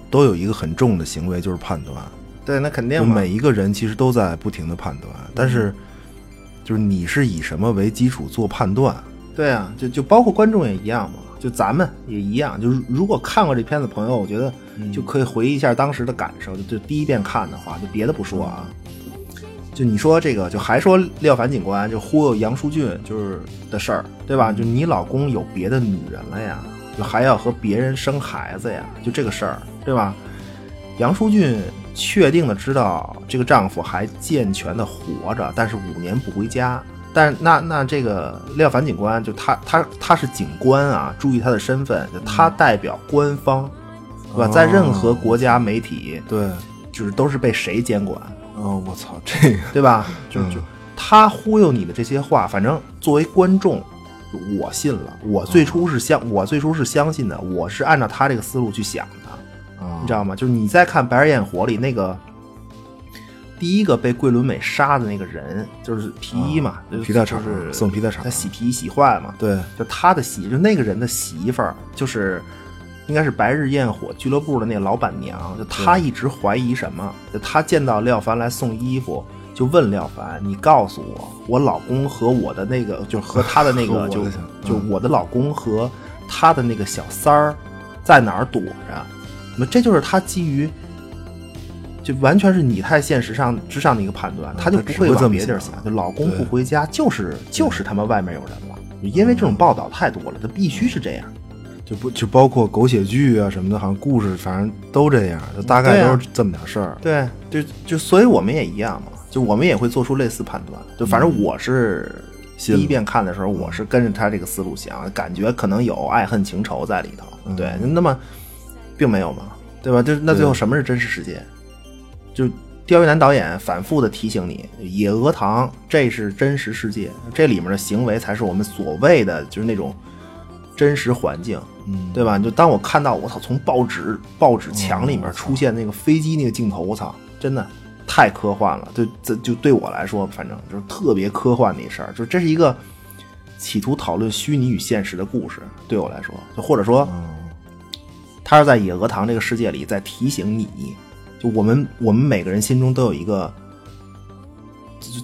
Speaker 2: 都有一个很重的行为，就是判断。
Speaker 3: 对，那肯定
Speaker 2: 每一个人其实都在不停的判断，但是就是你是以什么为基础做判断？
Speaker 3: 对啊，就就包括观众也一样嘛，就咱们也一样，就是如果看过这片子朋友，我觉得就可以回忆一下当时的感受，就就第一遍看的话，就别的不说啊。就你说这个，就还说廖凡警官就忽悠杨淑俊就是的事儿，对吧？就你老公有别的女人了呀，就还要和别人生孩子呀，就这个事儿，对吧？杨淑俊确定的知道这个丈夫还健全的活着，但是五年不回家。但那那这个廖凡警官就他他他是警官啊，注意他的身份，就他代表官方，对吧？在任何国家媒体，
Speaker 2: 对，
Speaker 3: 就是都是被谁监管？
Speaker 2: 哦，我操，这个
Speaker 3: 对吧？就就他忽悠你的这些话，反正作为观众，我信了。我最初是相，我最初是相信的，我是按照他这个思路去想的，你知道吗？就是你在看《白日焰火》里那个第一个被桂纶镁杀的那个人，就是皮衣嘛，
Speaker 2: 皮带厂
Speaker 3: 是
Speaker 2: 送皮带厂，
Speaker 3: 他洗皮洗坏嘛，
Speaker 2: 对，
Speaker 3: 就他的媳，就那个人的媳妇儿，就是。应该是白日焰火俱乐部的那个老板娘，就她一直怀疑什么？就她见到廖凡来送衣服，就问廖凡：“你告诉我，我老公和我的那个，就和他的那个，就就我的老公和他的那个小三儿，在哪儿躲着？”那么这就是他基于，就完全是你太现实上之上的一个判断，他就不会往别地儿想。就老公不回家，就是就是他妈外面有人了，因为这种报道太多了，他必须是这样。
Speaker 2: 就不就包括狗血剧啊什么的，好像故事反正都这样，就大概都是这么点事儿。
Speaker 3: 对，就就所以我们也一样嘛，就我们也会做出类似判断。就反正我是第一遍看的时候，我是跟着他这个思路想，感觉可能有爱恨情仇在里头。对，那么并没有嘛，对吧？就那最后什么是真实世界？就刁亦男导演反复的提醒你，野鹅塘这是真实世界，这里面的行为才是我们所谓的就是那种。真实环境，
Speaker 2: 嗯，
Speaker 3: 对吧？就当我看到我操，从报纸报纸墙里面出现那个飞机那个镜头，我操，真的太科幻了。就这就对我来说，反正就是特别科幻的一事儿。就这是一个企图讨论虚拟与现实的故事，对我来说，就或者说，他是在野鹅塘这个世界里在提醒你，就我们我们每个人心中都有一个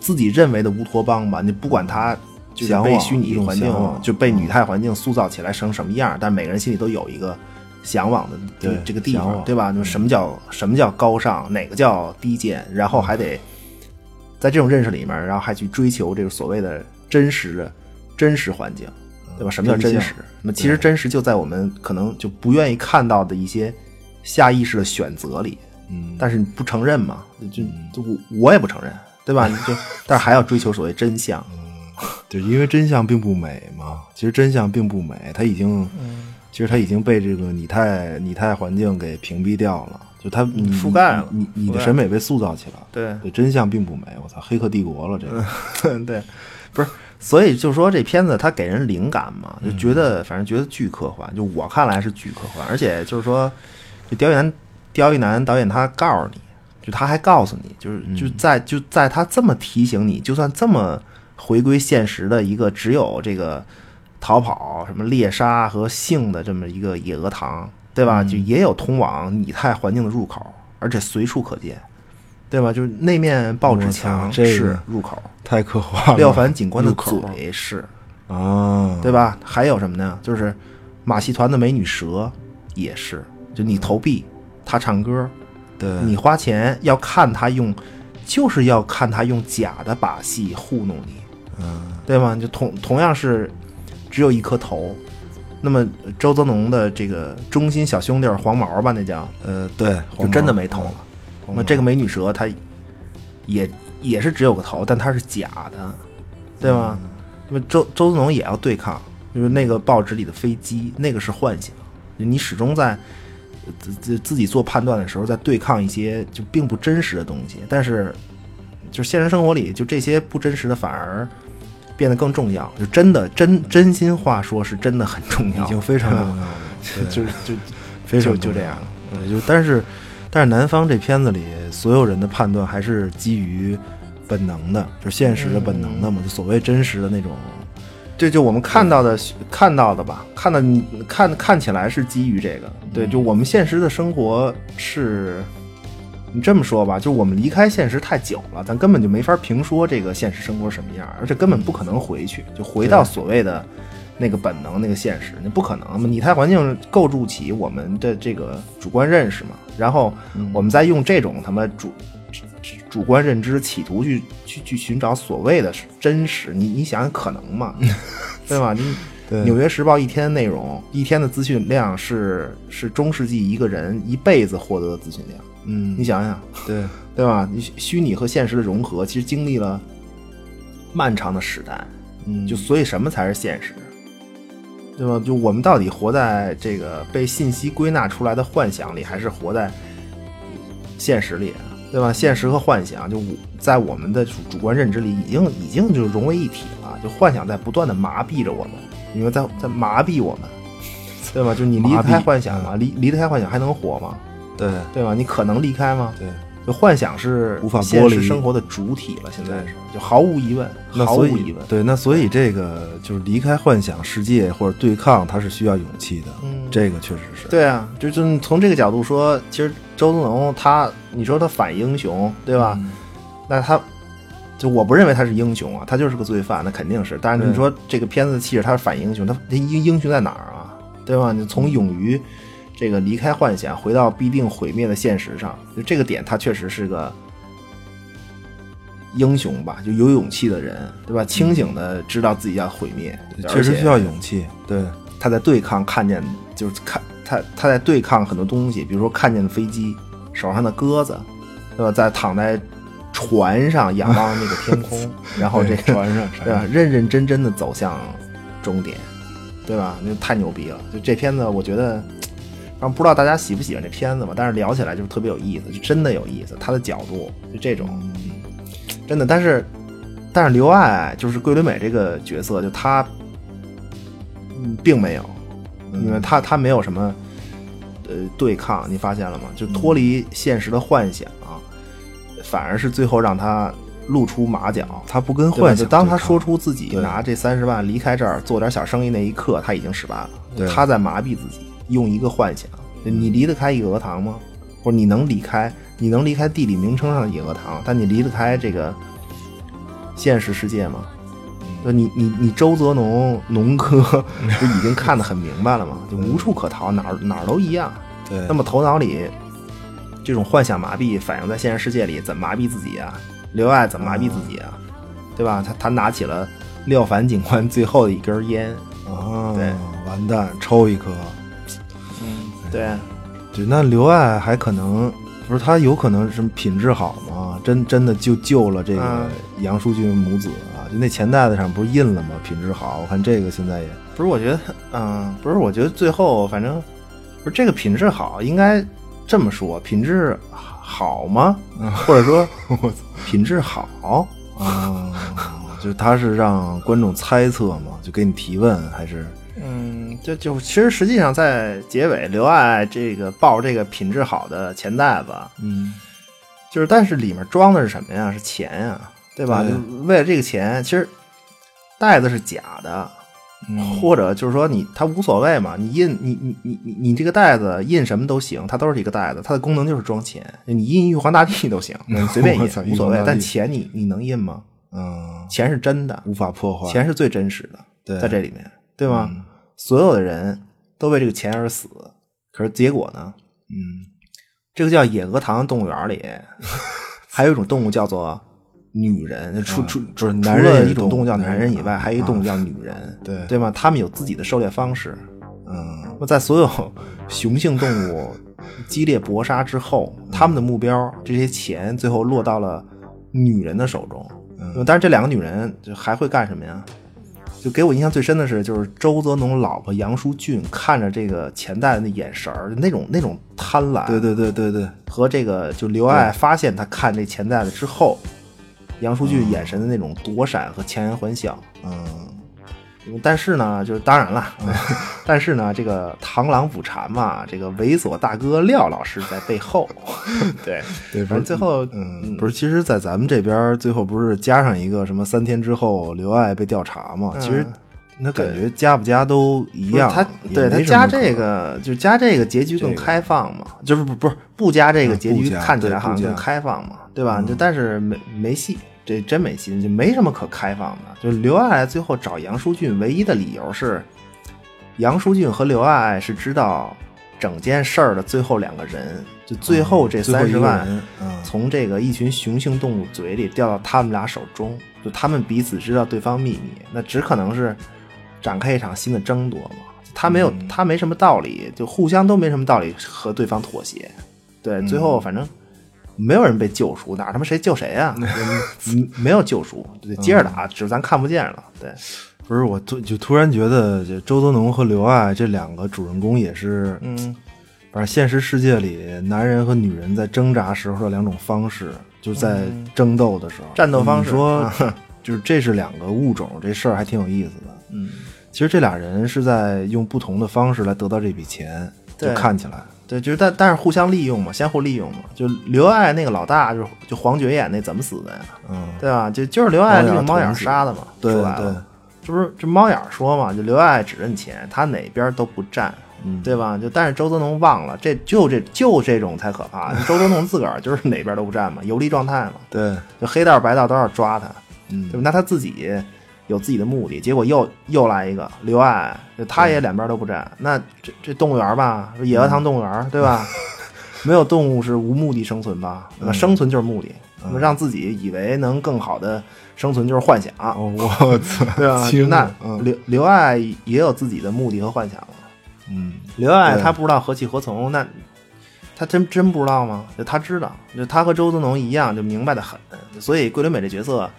Speaker 3: 自己认为的乌托邦吧，你不管他就是被虚拟环境就被女态环境塑造起来成什么样，但每个人心里都有一个向往的这这个地方，对吧？就什么叫什么叫高尚，哪个叫低贱，然后还得在这种认识里面，然后还去追求这个所谓的真实的真实环境。对吧？什么叫真实？那么其实真实就在我们可能就不愿意看到的一些下意识的选择里。
Speaker 2: 嗯，
Speaker 3: 但是你不承认嘛？就就我也不承认，对吧？就 但是还要追求所谓真相。
Speaker 2: 嗯，对，因为真相并不美嘛。其实真相并不美，它已经，其实它已经被这个拟态拟态环境给屏蔽掉了。就它
Speaker 3: 覆盖了，
Speaker 2: 你你的审美被塑造起来了。
Speaker 3: 对，
Speaker 2: 真相并不美。我操，黑客帝国了这
Speaker 3: 个。对，不是。所以就说这片子它给人灵感嘛，就觉得反正觉得巨科幻，就我看来是巨科幻，而且就是说，这刁亦男刁亦男导演他告诉你，就他还告诉你，就是就在就在他这么提醒你，就算这么回归现实的一个只有这个逃跑、什么猎杀和性的这么一个野鹅塘，对吧？就也有通往拟态环境的入口，而且随处可见。对吧？就是那面报纸墙是入口，
Speaker 2: 太刻画了。
Speaker 3: 廖凡警官的嘴是
Speaker 2: 啊，
Speaker 3: 对吧？还有什么呢？就是马戏团的美女蛇也是。就你投币，他唱歌，
Speaker 2: 对
Speaker 3: 你花钱要看他用，就是要看他用假的把戏糊弄你，
Speaker 2: 嗯，
Speaker 3: 对吗？就同同样是只有一颗头，那么周泽农的这个中心小兄弟黄毛吧，那叫
Speaker 2: 呃，对，
Speaker 3: 就真的没头了。那这个美女蛇，它也也是只有个头，但它是假的，对吗？那么周周泽农也要对抗，就是那个报纸里的飞机，那个是幻想。你始终在自自己做判断的时候，在对抗一些就并不真实的东西。但是，就现实生活里，就这些不真实的反而变得更重要。就真的真真心话说，是真的很重要，
Speaker 2: 已经非常重要了。
Speaker 3: 就就
Speaker 2: 非常
Speaker 3: 就这样。
Speaker 2: 对，就但是。但是南方这片子里，所有人的判断还是基于本能的，就是现实的本能的嘛，就所谓真实的那种。
Speaker 3: 对，就我们看到的看到的吧，看到你看看起来是基于这个。对，就我们现实的生活是，你这么说吧，就是我们离开现实太久了，咱根本就没法评说这个现实生活什么样，而且根本不可能回去，就回到所谓的。那个本能，那个现实，那不可能嘛？拟态环境构筑起我们的这个主观认识嘛，然后我们再用这种他妈主主观认知，企图去去去寻找所谓的真实，你你想想可能吗？对吧？你《纽约时报》一天内容，一天的资讯量是是中世纪一个人一辈子获得的资讯量。
Speaker 2: 嗯，
Speaker 3: 你想想，
Speaker 2: 对
Speaker 3: 对吧？你虚拟和现实的融合，其实经历了漫长的时代。
Speaker 2: 嗯，
Speaker 3: 就所以什么才是现实？对吧？就我们到底活在这个被信息归纳出来的幻想里，还是活在现实里？对吧？现实和幻想，就在我们的主主观认知里，已经已经就融为一体了。就幻想在不断的麻痹着我们，因为在在麻痹我们，对吧？就你离开幻想吗？离离得开幻想还能活吗？
Speaker 2: 对
Speaker 3: 对吧？你可能离开吗？
Speaker 2: 对。
Speaker 3: 就幻想是
Speaker 2: 无法剥离
Speaker 3: 生活的主体了，现在是就毫无疑问，毫无疑问。
Speaker 2: 对，那所以这个就是离开幻想世界或者对抗，它是需要勇气的。
Speaker 3: 嗯，
Speaker 2: 这个确实是。
Speaker 3: 对啊，就就从这个角度说，其实周冬龙他，你说他反英雄，对吧？那他就我不认为他是英雄啊，他就是个罪犯，那肯定是。但是你说这个片子气质他是反英雄，他英英雄在哪儿啊？对吧？你从勇于。这个离开幻想，回到必定毁灭的现实上，就这个点，他确实是个英雄吧？就有勇气的人，对吧？清醒的知道自己要毁灭，
Speaker 2: 确实需要勇气。对，
Speaker 3: 他在对抗，看见就是看他他在对抗很多东西，比如说看见的飞机，手上的鸽子，对吧？在躺在船上仰望那个天空，然后这个
Speaker 2: 船上，
Speaker 3: 对吧？认认真真的走向终点，对吧？那太牛逼了！就这片子，我觉得。然后不知道大家喜不喜欢这片子吧，但是聊起来就是特别有意思，就真的有意思。他的角度就这种，真的。但是，但是刘爱就是桂纶镁这个角色，就他，嗯，并没有，因为他他没有什么，呃，对抗。你发现了吗？就脱离现实的幻想，反而是最后让他露出马脚。
Speaker 2: 他不跟幻
Speaker 3: 想。当他说出自己拿这三十万离开这儿做点小生意那一刻，他已经失败了。他在麻痹自己。用一个幻想，你离得开野鹅塘吗？或者你能离开？你能离开地理名称上的野鹅塘，但你离得开这个现实世界吗？就你你你周泽农农哥 不已经看得很明白了吗？就无处可逃，哪儿哪儿都一样。
Speaker 2: 对，
Speaker 3: 那么头脑里这种幻想麻痹反映在现实世界里，怎么麻痹自己啊？刘爱怎么麻痹自己啊？对吧？他他拿起了廖凡警官最后的一根烟
Speaker 2: 啊，
Speaker 3: 对，
Speaker 2: 完蛋，抽一颗。
Speaker 3: 嗯，对，
Speaker 2: 对，那刘爱还可能不是他有可能什么品质好吗？真真的就救了这个杨淑君母子啊。就那钱袋子上不是印了吗？品质好，我看这个现在也
Speaker 3: 不是。我觉得，嗯，不是。我觉得最后反正不是这个品质好，应该这么说，品质好吗？或者说 品质好
Speaker 2: 啊？就他是让观众猜测嘛，就给你提问，还是
Speaker 3: 嗯，就就其实实际上在结尾，刘爱这个抱这个品质好的钱袋子，
Speaker 2: 嗯，
Speaker 3: 就是但是里面装的是什么呀？是钱呀。对吧？就为了这个钱，其实袋子是假的，或者就是说你它无所谓嘛。你印你你你你你这个袋子印什么都行，它都是一个袋子，它的功能就是装钱。你印玉皇大帝 都行，你随便印无所谓。但钱你你能印吗？
Speaker 2: 嗯，
Speaker 3: 钱是真的，
Speaker 2: 无法破坏。
Speaker 3: 钱是最真实
Speaker 2: 的，
Speaker 3: 在这里面，对吗？所有的人都为这个钱而死，可是结果呢？
Speaker 2: 嗯，
Speaker 3: 这个叫野鹅塘动物园里 还有一种动物叫做。女人，除除除了一种动物叫男人以外，还有一动物叫女人，
Speaker 2: 对
Speaker 3: 对吗？他们有自己的狩猎方式。
Speaker 2: 嗯，
Speaker 3: 那在所有雄性动物激烈搏杀之后，他们的目标，这些钱最后落到了女人的手中。嗯，但是这两个女人就还会干什么呀？就给我印象最深的是，就是周泽农老婆杨淑俊看着这个钱袋的眼神儿，那种那种贪婪。
Speaker 2: 对对对对对，
Speaker 3: 和这个就刘爱发现他看这钱袋子之后。杨淑俊眼神的那种躲闪和强颜欢笑，
Speaker 2: 嗯，
Speaker 3: 但是呢，就是当然了，但是呢，这个螳螂捕蝉嘛，这个猥琐大哥廖老师在背后 对
Speaker 2: 对，
Speaker 3: 反正最后，
Speaker 2: 嗯，不是，其实，在咱们这边，最后不是加上一个什么三天之后刘爱被调查嘛？其实那感觉加不加都一样，
Speaker 3: 他对他加这个就加这个结局更开放嘛？就是不不是不加这个结局看起来好像更开放嘛？对吧？就但是没没戏，这真没心，就没什么可开放的。就刘爱爱最后找杨淑俊，唯一的理由是，杨淑俊和刘爱爱是知道整件事儿的最后两个人，就最后这三十万从这个一群雄性动物嘴里掉到他们俩手中，就他们彼此知道对方秘密，那只可能是展开一场新的争夺嘛。他没有，他没什么道理，就互相都没什么道理和对方妥协。对，最后反正。没有人被救赎，哪他妈谁救谁啊？没有救赎，接着打，只是咱看不见了。对，
Speaker 2: 不是我突就突然觉得，这周泽农和刘爱这两个主人公也是，
Speaker 3: 嗯，
Speaker 2: 反正现实世界里男人和女人在挣扎时候的两种方式，就在争斗的时候，
Speaker 3: 战斗方式。
Speaker 2: 说 就是这是两个物种，这事儿还挺有意思的。
Speaker 3: 嗯，
Speaker 2: 其实这俩人是在用不同的方式来得到这笔钱，就看起来。
Speaker 3: 对，就是但但是互相利用嘛，相互利用嘛。就刘爱那个老大，就就黄觉演那怎么死的呀？
Speaker 2: 嗯，
Speaker 3: 对吧？就就是刘爱利用猫眼杀的嘛。
Speaker 2: 对
Speaker 3: 对，这不是这猫眼说嘛？就刘爱只认钱，他哪边都不占，对吧？就但是周泽农忘了，这就这就这种才可怕。周泽农自个儿就是哪边都不占嘛，游离状态嘛。
Speaker 2: 对，
Speaker 3: 就黑道白道都要抓他，
Speaker 2: 嗯，
Speaker 3: 对吧？那他自己。有自己的目的，结果又又来一个刘爱，他也两边都不占。那这这动物园吧，野鹅塘动物园，对吧？没有动物是无目的生存吧？那生存就是目的，那么让自己以为能更好的生存就是幻想。
Speaker 2: 我操，
Speaker 3: 对吧？那刘刘爱也有自己的目的和幻想
Speaker 2: 嗯，
Speaker 3: 刘爱他不知道何去何从，那他真真不知道吗？就他知道，就他和周泽农一样，就明白的很。所以桂纶镁这角色。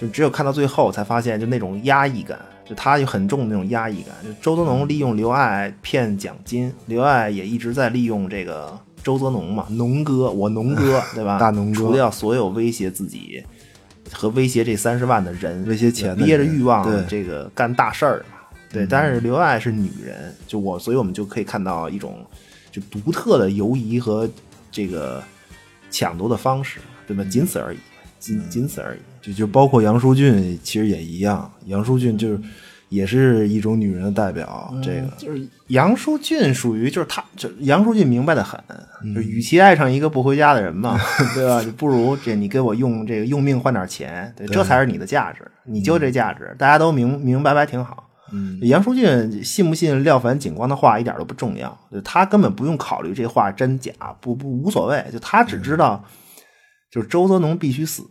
Speaker 3: 就只有看到最后才发现，就那种压抑感，就他有很重的那种压抑感。就周泽农利用刘爱骗奖金，刘爱也一直在利用这个周泽农嘛，农哥，我农哥，对吧？
Speaker 2: 大农哥，
Speaker 3: 除掉所有威胁自己和威胁这三十万的人，
Speaker 2: 威胁钱，
Speaker 3: 憋着欲望，这个干大事儿嘛。对，但是刘爱是女人，就我，所以我们就可以看到一种就独特的游移和这个抢夺的方式，对吧？仅此而已，仅仅此而已。
Speaker 2: 就就包括杨淑俊，其实也一样。杨淑俊就是也是一种女人的代表。这个
Speaker 3: 就是杨淑俊，属于就是他，就杨淑俊明白的很，就与其爱上一个不回家的人嘛，对吧？就不如这你给我用这个用命换点钱，对，这才是你的价值，你就这价值，大家都明明明白白挺好。
Speaker 2: 嗯，
Speaker 3: 杨淑俊信不信廖凡警官的话一点都不重要，就他根本不用考虑这话真假，不不无所谓，就他只知道，就是周泽农必须死。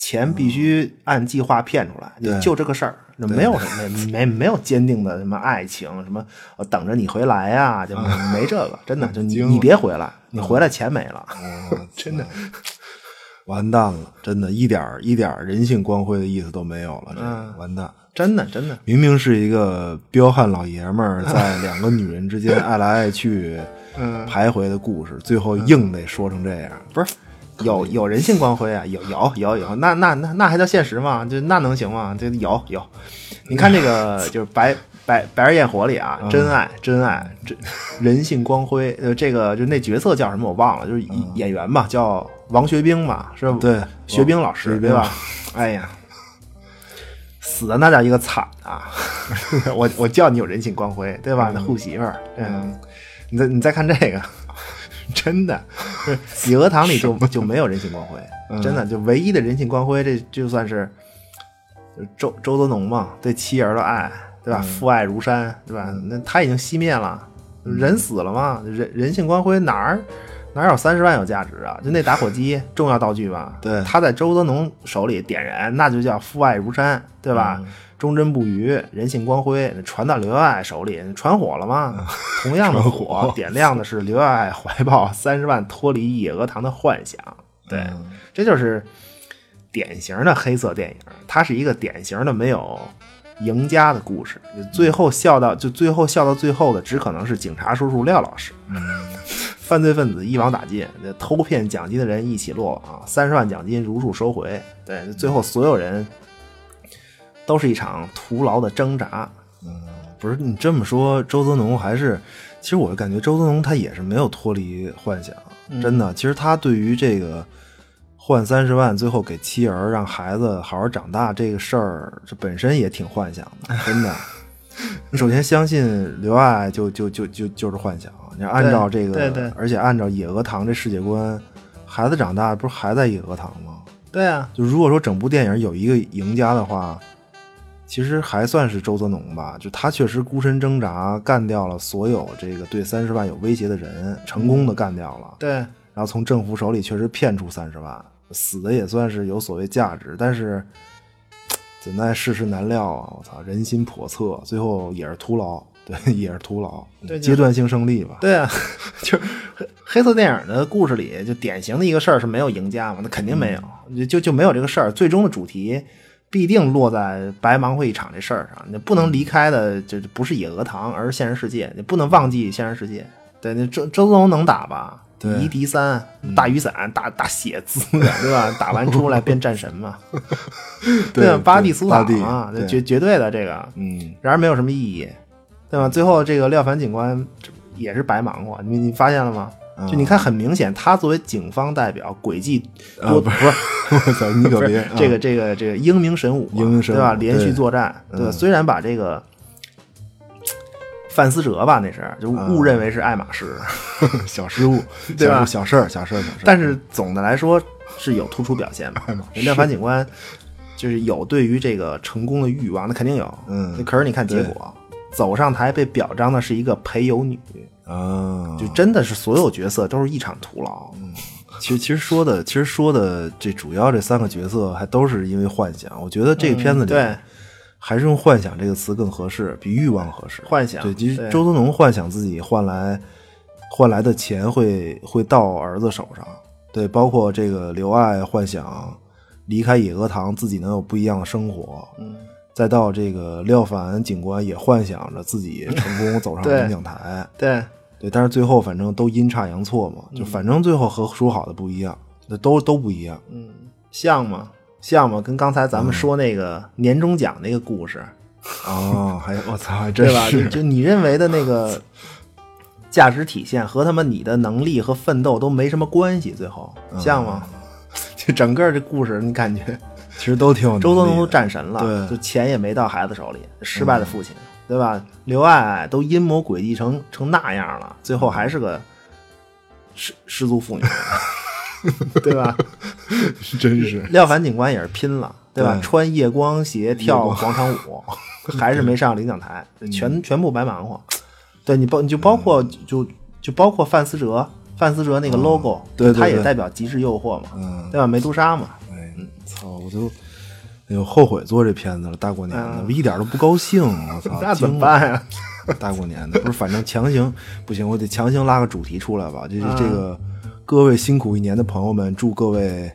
Speaker 3: 钱必须按计划骗出来，就就这个事儿，没有什么没没有坚定的什么爱情，什么等着你回来呀，就没这个，真的 就你你别回来，你回来钱没了，真的
Speaker 2: 完蛋了，真的一点一点人性光辉的意思都没有了，这完蛋，
Speaker 3: 真的真的，
Speaker 2: 明明是一个彪悍老爷们儿在两个女人之间 爱来爱去徘徊的故事，最后硬得说成这样，
Speaker 3: 不是。有有人性光辉啊，有有有有，那那那那还叫现实吗？就那能行吗？这有有，你看这个 就是《白白白日焰火》里啊，真爱真爱，这人性光辉。呃，这个就那角色叫什么我忘了，就是演员嘛，叫王学兵嘛，是吧？
Speaker 2: 对，
Speaker 3: 学兵老师对吧？哎呀，死的那叫一个惨啊！我我叫你有人性光辉对吧？那护媳妇儿，嗯，你再你再看这个。真的，野鹅堂里就就没有人性光辉，真的就唯一的人性光辉，这就算是周周泽农嘛，对妻儿的爱，对吧？父爱如山，对吧？那他已经熄灭了，人死了嘛，人人性光辉哪儿哪有三十万有价值啊？就那打火机重要道具吧？
Speaker 2: 对，
Speaker 3: 他在周泽农手里点燃，那就叫父爱如山，对吧？忠贞不渝，人性光辉，传到刘爱手里，传火了吗？同样的火，点亮的是刘爱怀抱三十万脱离野鹅塘的幻想。对，这就是典型的黑色电影，它是一个典型的没有赢家的故事。最后笑到就最后笑到最后的，只可能是警察叔叔廖老师。犯罪分子一网打尽，偷骗奖金的人一起落网，三十万奖金如数收回。对，最后所有人。都是一场徒劳的挣扎。
Speaker 2: 嗯，不是你这么说，周泽农还是，其实我感觉周泽农他也是没有脱离幻想，真的。其实他对于这个换三十万，最后给妻儿让孩子好好长大这个事儿，这本身也挺幻想的，真的。你首先相信刘爱，就就就就就是幻想。你按照这个，
Speaker 3: 对对，
Speaker 2: 而且按照野鹅塘这世界观，孩子长大不是还在野鹅塘吗？
Speaker 3: 对啊，
Speaker 2: 就如果说整部电影有一个赢家的话。其实还算是周泽农吧，就他确实孤身挣扎，干掉了所有这个对三十万有威胁的人，成功的干掉了。
Speaker 3: 对，然
Speaker 2: 后从政府手里确实骗出三十万，死的也算是有所谓价值。但是怎奈世事难料啊！我操，人心叵测，最后也是徒劳，对，也是徒劳。
Speaker 3: 对，
Speaker 2: 阶段性胜利吧。
Speaker 3: 对啊，就是黑色电影的故事里，就典型的一个事儿是没有赢家嘛？那肯定没有，就就没有这个事儿。最终的主题。必定落在白忙活一场这事儿上，你不能离开的就不是野鹅塘，而是现实世界。你不能忘记现实世界。对，那周周泽龙能打吧？一敌三，大雨伞，大大血字，对吧？打完出来变战神嘛？
Speaker 2: 对，
Speaker 3: 巴蒂苏
Speaker 2: 塔
Speaker 3: 啊，绝绝对的这个，
Speaker 2: 嗯，
Speaker 3: 然而没有什么意义，对吧？最后这个廖凡警官也是白忙活，你你发现了吗？就你看，很明显，他作为警方代表，诡计多
Speaker 2: 不是？我操，你可别
Speaker 3: 这个这个这个英明神武，
Speaker 2: 英明神
Speaker 3: 武对吧？连续作战，对，虽然把这个范思哲吧，那是就误认为是爱马仕，
Speaker 2: 小失误，
Speaker 3: 对吧？
Speaker 2: 小事儿，小事儿，小事儿。
Speaker 3: 但是总的来说是有突出表现嘛？廖凡警官就是有对于这个成功的欲望，那肯定有。
Speaker 2: 嗯，
Speaker 3: 可是你看结果，走上台被表彰的是一个陪游女。
Speaker 2: 啊，
Speaker 3: 就真的是所有角色都是一场徒劳。
Speaker 2: 嗯，其实 其实说的，其实说的这主要这三个角色还都是因为幻想。我觉得这个片子里，
Speaker 3: 对，
Speaker 2: 还是用幻想这个词更合适，比欲望合适。
Speaker 3: 幻想，
Speaker 2: 对，其实周泽农幻想自己换来换来的钱会会到儿子手上。对，包括这个刘爱幻想离开野鹅塘，自己能有不一样的生活。
Speaker 3: 嗯。
Speaker 2: 再到这个廖凡警官也幻想着自己成功走上领奖台。
Speaker 3: 对。
Speaker 2: 对，但是最后反正都阴差阳错嘛，就反正最后和说好的不一样，那都都不一样。
Speaker 3: 嗯，像吗？像吗？跟刚才咱们说那个年终奖那个故事
Speaker 2: 哦，还我操，还真
Speaker 3: 是就你认为的那个 价值体现和他妈你的能力和奋斗都没什么关系，最后像吗？就整个这故事，你感觉
Speaker 2: 其实都挺有。
Speaker 3: 周泽农都战神了，就钱也没到孩子手里，失败的父亲，对吧？刘爱爱都阴谋诡计成成那样了，最后还是个失失足妇女，对吧？
Speaker 2: 真是。
Speaker 3: 廖凡警官也是拼了，对吧？穿夜光鞋跳广场舞，还是没上领奖台，全全部白忙活。对你包你就包括就就包括范思哲，范思哲那个 logo，
Speaker 2: 对，
Speaker 3: 他也代表极致诱惑嘛，对吧？梅杜莎嘛。
Speaker 2: 哎，操！我就哎呦后悔做这片子了，大过年的，我一点都不高兴。我操，
Speaker 3: 那怎么办呀？
Speaker 2: 大过年的，不是，反正强行不行，我得强行拉个主题出来吧。就是这个各位辛苦一年的朋友们，祝各位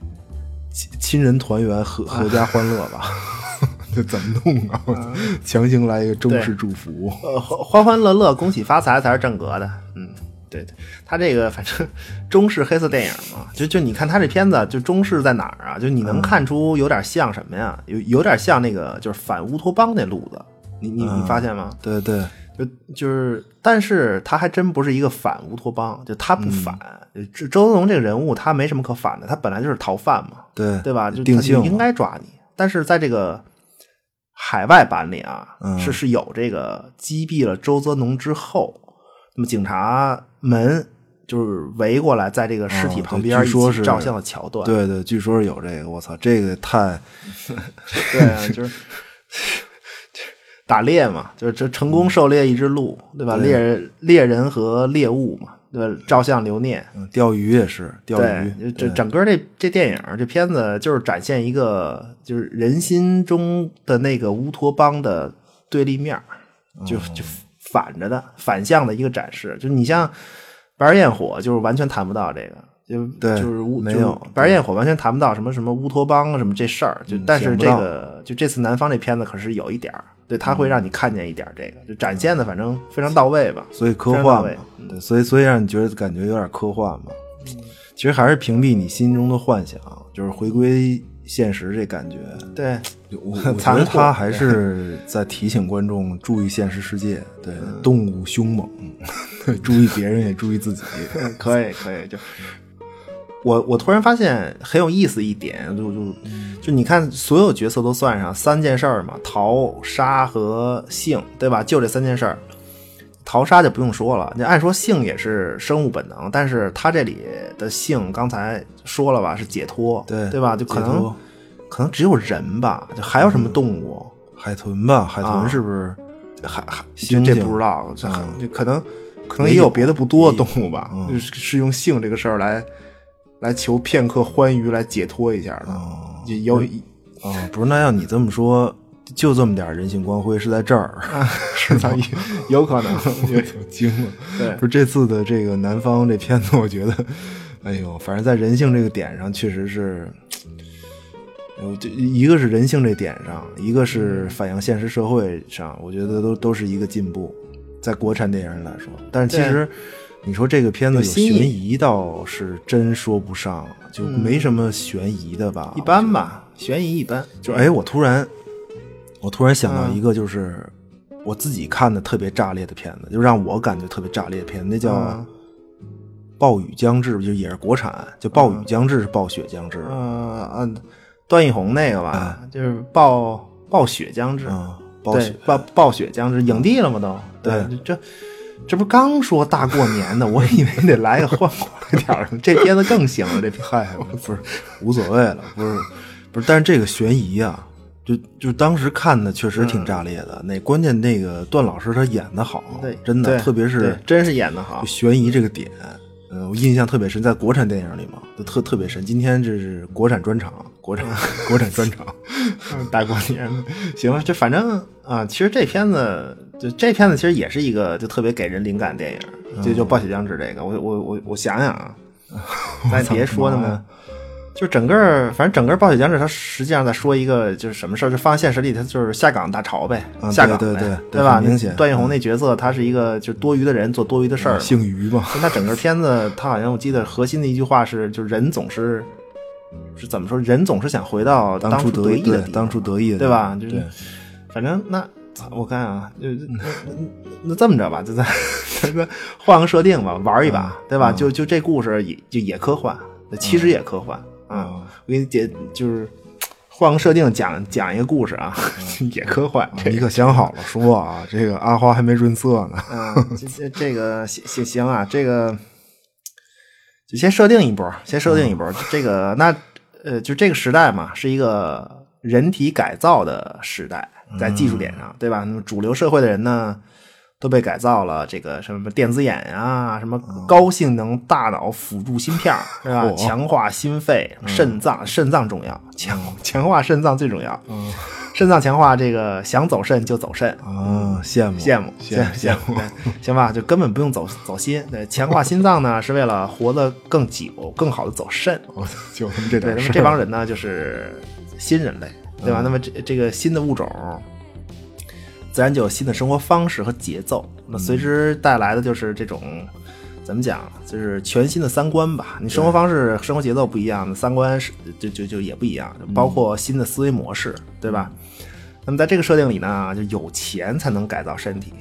Speaker 2: 亲亲人团圆，阖阖家欢乐吧。这怎么弄啊？强行来一个中式祝福，
Speaker 3: 呃，欢欢乐乐，恭喜发财才是正格的。嗯，对对，他这个反正 中式黑色电影嘛，就就你看他这片子，就中式在哪儿啊？就你能看出有点像什么呀？有有点像那个就是反乌托邦那路子，你你你发现吗？
Speaker 2: 对对，
Speaker 3: 就就是，但是他还真不是一个反乌托邦，就他不反。周周泽龙这个人物他没什么可反的，他本来就是逃犯嘛，
Speaker 2: 对
Speaker 3: 对吧？
Speaker 2: 就定性
Speaker 3: 应该抓你，但是在这个。海外版里啊，是是有这个击毙了周泽农之后，那么警察门就是围过来，在这个尸体旁边
Speaker 2: 说是
Speaker 3: 照相的桥段。
Speaker 2: 对对，据说是有这个。我操，这个太
Speaker 3: 对啊，就是打猎嘛，就是这成功狩猎一只鹿，对吧？猎人猎人和猎物嘛。对，照相留念，
Speaker 2: 钓鱼也是钓鱼。
Speaker 3: 这整个这这电影这片子就是展现一个就是人心中的那个乌托邦的对立面，就就反着的反向的一个展示。就你像《白日焰火》，就是完全谈不到这个，就就是乌
Speaker 2: 没有《
Speaker 3: 白日焰火》完全谈不到什么什么乌托邦什么这事儿。就但是这个就这次南方这片子可是有一点儿。对，他会让你看见一点这个，就展现的反正非常到位吧。
Speaker 2: 所以科幻嘛，对，所以所以让你觉得感觉有点科幻嘛。其实还是屏蔽你心中的幻想，就是回归现实这感觉。
Speaker 3: 对，
Speaker 2: 我我 觉得他 还是在提醒观众注意现实世界。对，动物凶猛，注意别人也注意自己。
Speaker 3: 可以可以，就我我突然发现很有意思一点，就就。就你看，所有角色都算上三件事儿嘛，逃杀和性，对吧？就这三件事儿，逃杀就不用说了。你按说性也是生物本能，但是他这里的性，刚才说了吧，是解脱，
Speaker 2: 对
Speaker 3: 对吧？就可能可能只有人吧，就还有什么动物？
Speaker 2: 海豚吧，海豚是不是？
Speaker 3: 海海这不知道，这可能可能也有别的不多的动物吧，是用性这个事儿来来求片刻欢愉，来解脱一下的。有
Speaker 2: 啊，不是那要你这么说，就这么点人性光辉是在这儿，
Speaker 3: 是在 有可能
Speaker 2: 有惊了。
Speaker 3: 对，
Speaker 2: 不是这次的这个南方这片子，我觉得，哎呦，反正在人性这个点上，确实是，这一个是人性这点上，一个是反映现实社会上，我觉得都都是一个进步，在国产电影来说。但是其实你说这个片子有悬疑，倒是真说不上。就没什么悬疑的吧，
Speaker 3: 一般吧，悬疑一般。
Speaker 2: 就哎，我突然，我突然想到一个，就是我自己看的特别炸裂的片子，就让我感觉特别炸裂的片子，那叫《暴雨将至》，就也是国产，就《暴雨将至》是暴雪将至。
Speaker 3: 嗯嗯，段奕宏那个吧，就是暴暴雪将至。
Speaker 2: 嗯，暴雪
Speaker 3: 暴暴雪将至，影帝了吗？都
Speaker 2: 对，
Speaker 3: 这。这不刚说大过年的，我以为得来个欢快点儿的，这片子更行了。这
Speaker 2: 嗨，不是无所谓了，不是不是，但是这个悬疑啊，就就当时看的确实挺炸裂的。那关键那个段老师他演的好，
Speaker 3: 对，
Speaker 2: 真的，特别是
Speaker 3: 真是演的好，
Speaker 2: 悬疑这个点。嗯，我印象特别深，在国产电影里嘛，都特特别深。今天这是国产专场，国产 国产专场，
Speaker 3: 大过年的，行了，就反正啊，其实这片子就这片子其实也是一个就特别给人灵感电影，就就《暴雪将至》这个，我我我我想想啊，咱别说那么。就整个，反正整个《暴雪将至》，它实际上在说一个就是什么事儿，就放在现实里，它就是下岗大潮呗，下岗
Speaker 2: 对对
Speaker 3: 对吧？
Speaker 2: 明显，
Speaker 3: 段奕宏那角色，他是一个就多余的人做多余的事儿，
Speaker 2: 姓余嘛。
Speaker 3: 那整个片子，他好像我记得核心的一句话是，就是人总是是怎么说？人总是想回到当
Speaker 2: 初
Speaker 3: 得意的
Speaker 2: 当初得意的，
Speaker 3: 对吧？就是，反正那我看啊，就 那那这么着吧，就在 换个设定吧，玩一把，对吧？就就这故事也就也科幻，其实也科幻。啊，我给你解就是换个设定讲讲一个故事啊，也科幻。
Speaker 2: 你可想好了说啊，这个阿花还没润色
Speaker 3: 呢。嗯，这这个行行行啊，这个就先设定一波，先设定一波。这个那呃，就这个时代嘛，是一个人体改造的时代，在技术点上，对吧？那么主流社会的人呢？都被改造了，这个什么电子眼啊，什么高性能大脑辅助芯片，是吧？强化心肺、肾脏，肾脏重要，强强化肾脏最重要。嗯肾脏强化，这个想走肾就走肾
Speaker 2: 啊！羡慕
Speaker 3: 羡慕羡慕羡慕，行吧？就根本不用走走心。对，强化心脏呢，是为了活得更久，更好的走肾。
Speaker 2: 就这
Speaker 3: 对，那么这帮人呢，就是新人类，对吧？那么这这个新的物种。自然就有新的生活方式和节奏，那随之带来的就是这种，怎么讲，就是全新的三观吧。你生活方式、生活节奏不一样，三观是就就就也不一样，包括新的思维模式，对吧？那么在这个设定里呢，就有钱才能改造身体，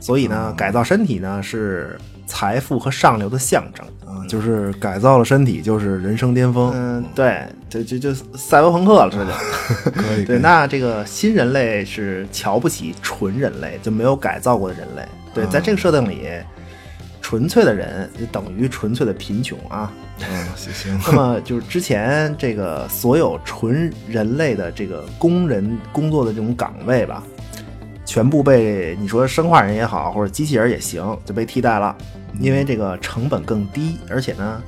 Speaker 3: 所以呢，改造身体呢是财富和上流的象征啊。
Speaker 2: 就是改造了身体，就是人生巅峰。
Speaker 3: 嗯，对，就就就赛博朋克了，这
Speaker 2: 就 可以。
Speaker 3: 对，那这个新人类是瞧不起纯人类，就没有改造过的人类。对，在这个设定里，纯粹的人就等于纯粹的贫穷啊。
Speaker 2: 嗯，行。
Speaker 3: 那么就是之前这个所有纯人类的这个工人工作的这种岗位吧，全部被你说生化人也好，或者机器人也行，就被替代了。因为这个成本更低，而且呢，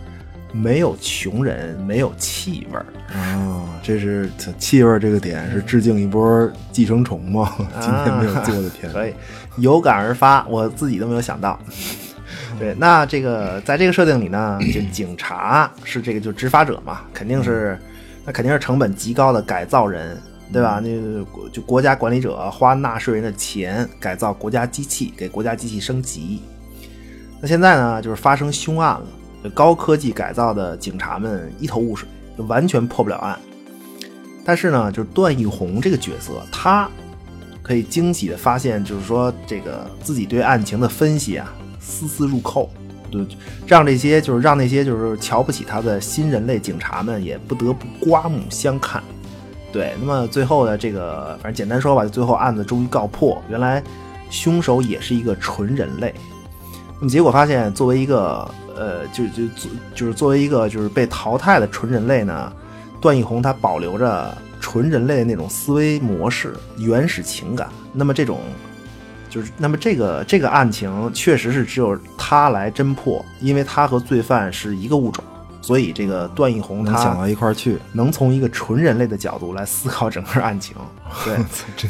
Speaker 3: 没有穷人，没有气味儿
Speaker 2: 啊。这是气味这个点是致敬一波寄生虫吗？今天没有做的片，
Speaker 3: 可以有感而发，我自己都没有想到。对，那这个在这个设定里呢，就警察是这个就执法者嘛，肯定是那肯定是成本极高的改造人，对吧？那个就国家管理者花纳税人的钱改造国家机器，给国家机器升级。那现在呢，就是发生凶案了，高科技改造的警察们一头雾水，就完全破不了案。但是呢，就是段奕宏这个角色，他可以惊喜的发现，就是说这个自己对案情的分析啊，丝丝入扣，就，让这些就是让那些就是瞧不起他的新人类警察们也不得不刮目相看。对，那么最后的这个，反正简单说吧，最后案子终于告破，原来凶手也是一个纯人类。那么结果发现，作为一个呃，就就就是作为一个就是被淘汰的纯人类呢，段奕宏他保留着纯人类的那种思维模式、原始情感。那么这种就是那么这个这个案情确实是只有他来侦破，因为他和罪犯是一个物种，所以这个段奕宏他
Speaker 2: 想到一块儿去，
Speaker 3: 能从一个纯人类的角度来思考整个案情。对，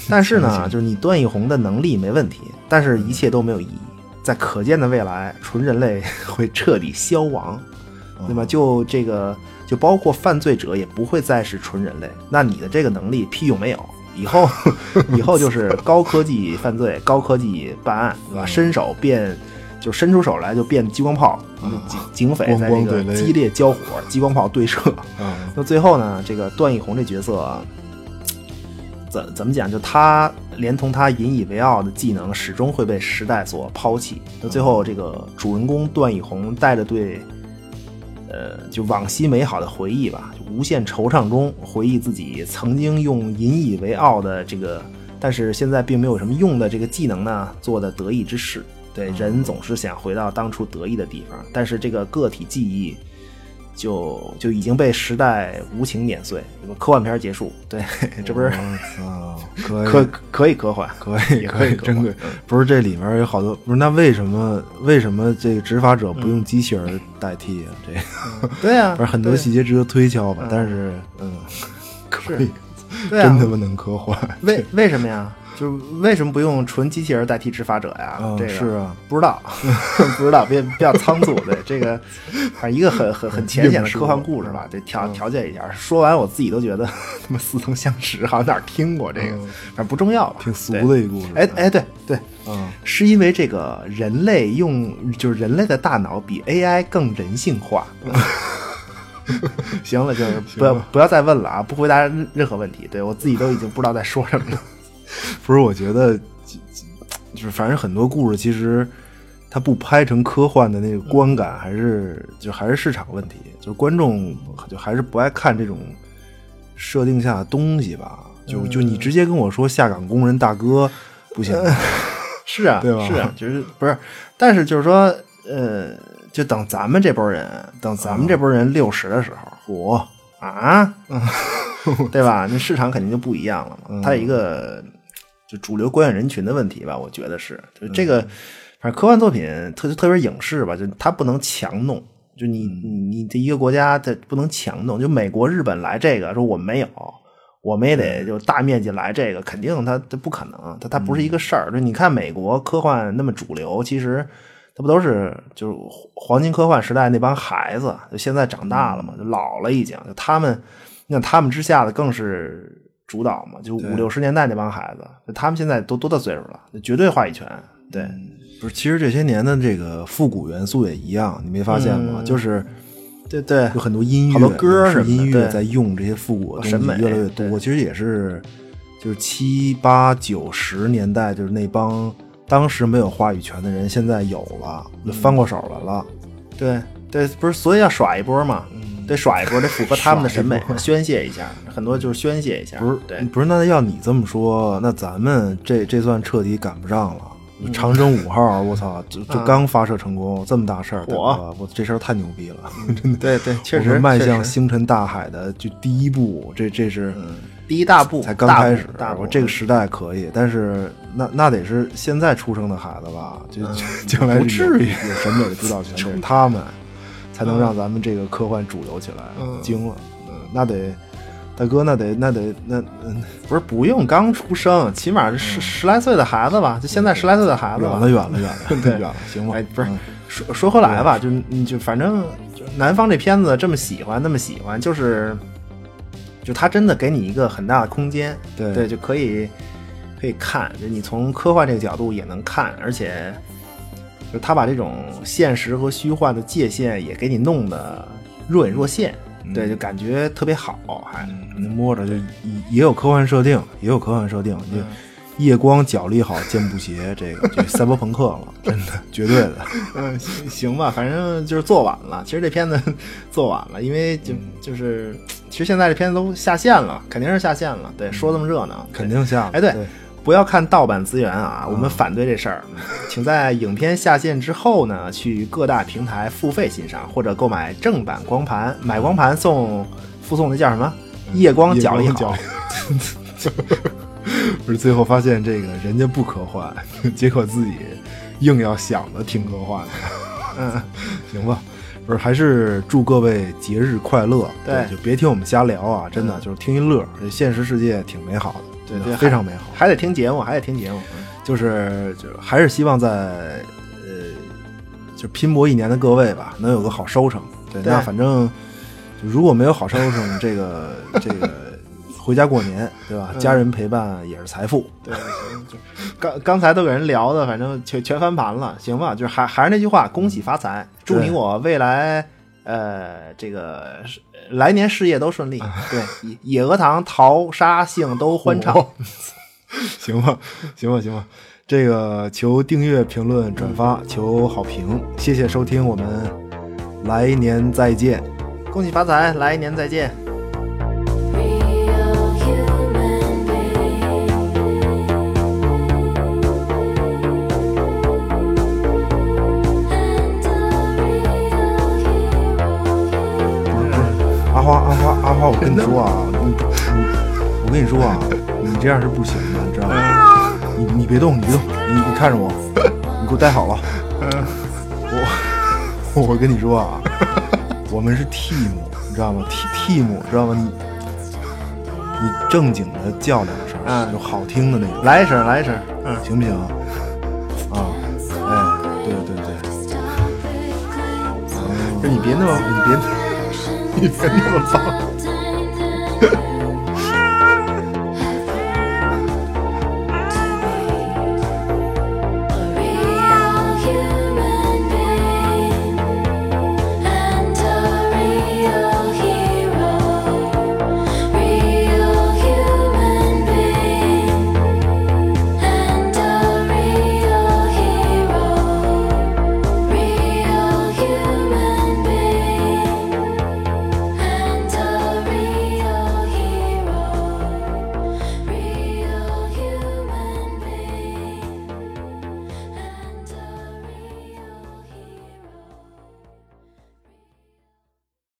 Speaker 3: 但是呢，就是你段奕宏的能力没问题，但是一切都没有意义。在可见的未来，纯人类会彻底消亡，那么就这个就包括犯罪者也不会再是纯人类。那你的这个能力屁用没有，以后以后就是高科技犯罪、高科技办案，对吧？伸手变就伸出手来就变激光炮，警警匪在这个激烈交火，激光炮对射。那最后呢，这个段奕宏这角色。怎怎么讲？就他连同他引以为傲的技能，始终会被时代所抛弃。那最后，这个主人公段奕宏带着对，呃，就往昔美好的回忆吧，就无限惆怅中回忆自己曾经用引以为傲的这个，但是现在并没有什么用的这个技能呢，做的得意之事。对，人总是想回到当初得意的地方，但是这个个体记忆。就就已经被时代无情碾碎，科幻片结束，对，这不是
Speaker 2: 可
Speaker 3: 可可以科幻，
Speaker 2: 可以
Speaker 3: 可以，
Speaker 2: 真贵，不是这里面有好多，不是那为什么为什么这个执法者不用机器人代替啊？这个
Speaker 3: 对啊，
Speaker 2: 不是很多细节值得推敲吧？但是嗯，可以，
Speaker 3: 真
Speaker 2: 他妈能科幻，
Speaker 3: 为为什么呀？就为什么不用纯机器人代替执法者呀？这个
Speaker 2: 是啊，
Speaker 3: 不知道，不知道，别比较仓促。对这个，反正一个很很很浅显的科幻故事吧，得调调节一下。说完我自己都觉得 他妈似曾相识，好像哪儿听过这个，反正不重要吧。
Speaker 2: 挺俗的一个故事。
Speaker 3: 哎哎，对对，嗯，是因为这个人类用就是人类的大脑比 AI 更人性化。行了，就是不要不要再问了啊，不回答任何问题。对我自己都已经不知道在说什么了。
Speaker 2: 不是，我觉得就是反正很多故事，其实它不拍成科幻的那个观感，还是就还是市场问题，就是观众就还是不爱看这种设定下的东西吧。就就你直接跟我说下岗工人大哥不行，
Speaker 3: 是啊，
Speaker 2: 对吧？
Speaker 3: 是啊，就是不是？但是就是说，呃，就等咱们这波人，等咱们这波人六十的时候，
Speaker 2: 我
Speaker 3: 啊，对吧？那市场肯定就不一样了嘛。它有一个就主流观影人群的问题吧，我觉得是，就这个，反正科幻作品特特别影视吧，就它不能强弄，就你你你这一个国家它不能强弄，就美国、日本来这个说我们没有。我们也得就大面积来这个，肯定它它不可能，它它不是一个事儿。就你看美国科幻那么主流，其实它不都是就是黄金科幻时代那帮孩子，就现在长大了嘛，就老了已经。就他们，那他们之下的更是主导嘛，就五六十年代那帮孩子，就他们现在都多大岁数了？绝对话语权。对，
Speaker 2: 不是，其实这些年的这个复古元素也一样，你没发现吗？就是。
Speaker 3: 对对，
Speaker 2: 有很多音乐，
Speaker 3: 好多歌
Speaker 2: 什么音乐在用这些复古的东西越来越多。其实也是，就是七八九十年代，就是那帮当时没有话语权的人，现在有了，就翻过手来了。
Speaker 3: 对对，不是，所以要耍一波嘛，得耍一波，得符合他们的审美，宣泄一下。很多就是宣泄一下。
Speaker 2: 不是，
Speaker 3: 对，
Speaker 2: 不是，那要你这么说，那咱们这这算彻底赶不上了。长征五号，我操，就就刚发射成功，这么大事儿，我我这事儿太牛逼了，真的。
Speaker 3: 对对，确实
Speaker 2: 迈向星辰大海的就第一步，这这是
Speaker 3: 第一大步，
Speaker 2: 才刚开始。
Speaker 3: 我
Speaker 2: 这个时代可以，但是那那得是现在出生的孩子吧？就将来
Speaker 3: 不至于
Speaker 2: 有审美的主导权，得是他们才能让咱们这个科幻主流起来，惊了。嗯，那得。大哥，那得那得那嗯，
Speaker 3: 不是不用刚出生，起码是十十来岁的孩子吧？就现在十来岁的孩子，
Speaker 2: 远了远了 远了，
Speaker 3: 对
Speaker 2: 远了，行吧？
Speaker 3: 哎不是说说回来吧，就就反正就南方这片子这么喜欢，那么喜欢，就是就他真的给你一个很大的空间，
Speaker 2: 对
Speaker 3: 对，就可以可以看，就你从科幻这个角度也能看，而且就他把这种现实和虚幻的界限也给你弄得若隐若现。对，就感觉特别好，还
Speaker 2: 摸着就也有科幻设定，也有科幻设定，就夜光脚力好，健步鞋，这个就赛博朋克了，真的绝对的。
Speaker 3: 嗯，行行吧，反正就是做晚了。其实这片子 做晚了，因为就就是，其实现在这片子都下线了，肯定是下线了。对，说这么热闹，
Speaker 2: 肯定下。
Speaker 3: 哎，对。不要看盗版资源啊！我们反对这事儿，请在影片下线之后呢，去各大平台付费欣赏，或者购买正版光盘。买光盘送附送那叫什么？夜光脚力好。
Speaker 2: 不是，最后发现这个人家不科幻，结果自己硬要想的挺科幻的。嗯，行吧。不是，还是祝各位节日快乐。对，就别听我们瞎聊啊！真的就是听一乐。这现实世界挺美好的。
Speaker 3: 对对，
Speaker 2: 非常美好，
Speaker 3: 还得听节目，还得听节目，
Speaker 2: 就是就还是希望在呃，就拼搏一年的各位吧，能有个好收成。对，那反正如果没有好收成，这个这个回家过年，对吧？家人陪伴也是财富。
Speaker 3: 对，就刚刚才都给人聊的，反正全全翻盘了，行吧？就是还还是那句话，恭喜发财，祝你我未来呃这个。来年事业都顺利，对野野鹅塘淘沙杏都欢畅，
Speaker 2: 行吧，行吧，行吧，这个求订阅、评论、转发，求好评，谢谢收听，我们来年再见，
Speaker 3: 恭喜发财，来年再见。
Speaker 2: 跟你说啊，你你我跟你说啊，你这样是不行的，你知道吗？你你别动，你别动，你你看着我，你给我待好了。我我跟你说啊，我们是 team，你知道吗？T team，知道吗？你你正经的叫两声，就好听的那种，
Speaker 3: 来一声，来一声，
Speaker 2: 嗯，行不行？啊，哎，对对对，
Speaker 3: 就你别那么，你别。你别那么棒。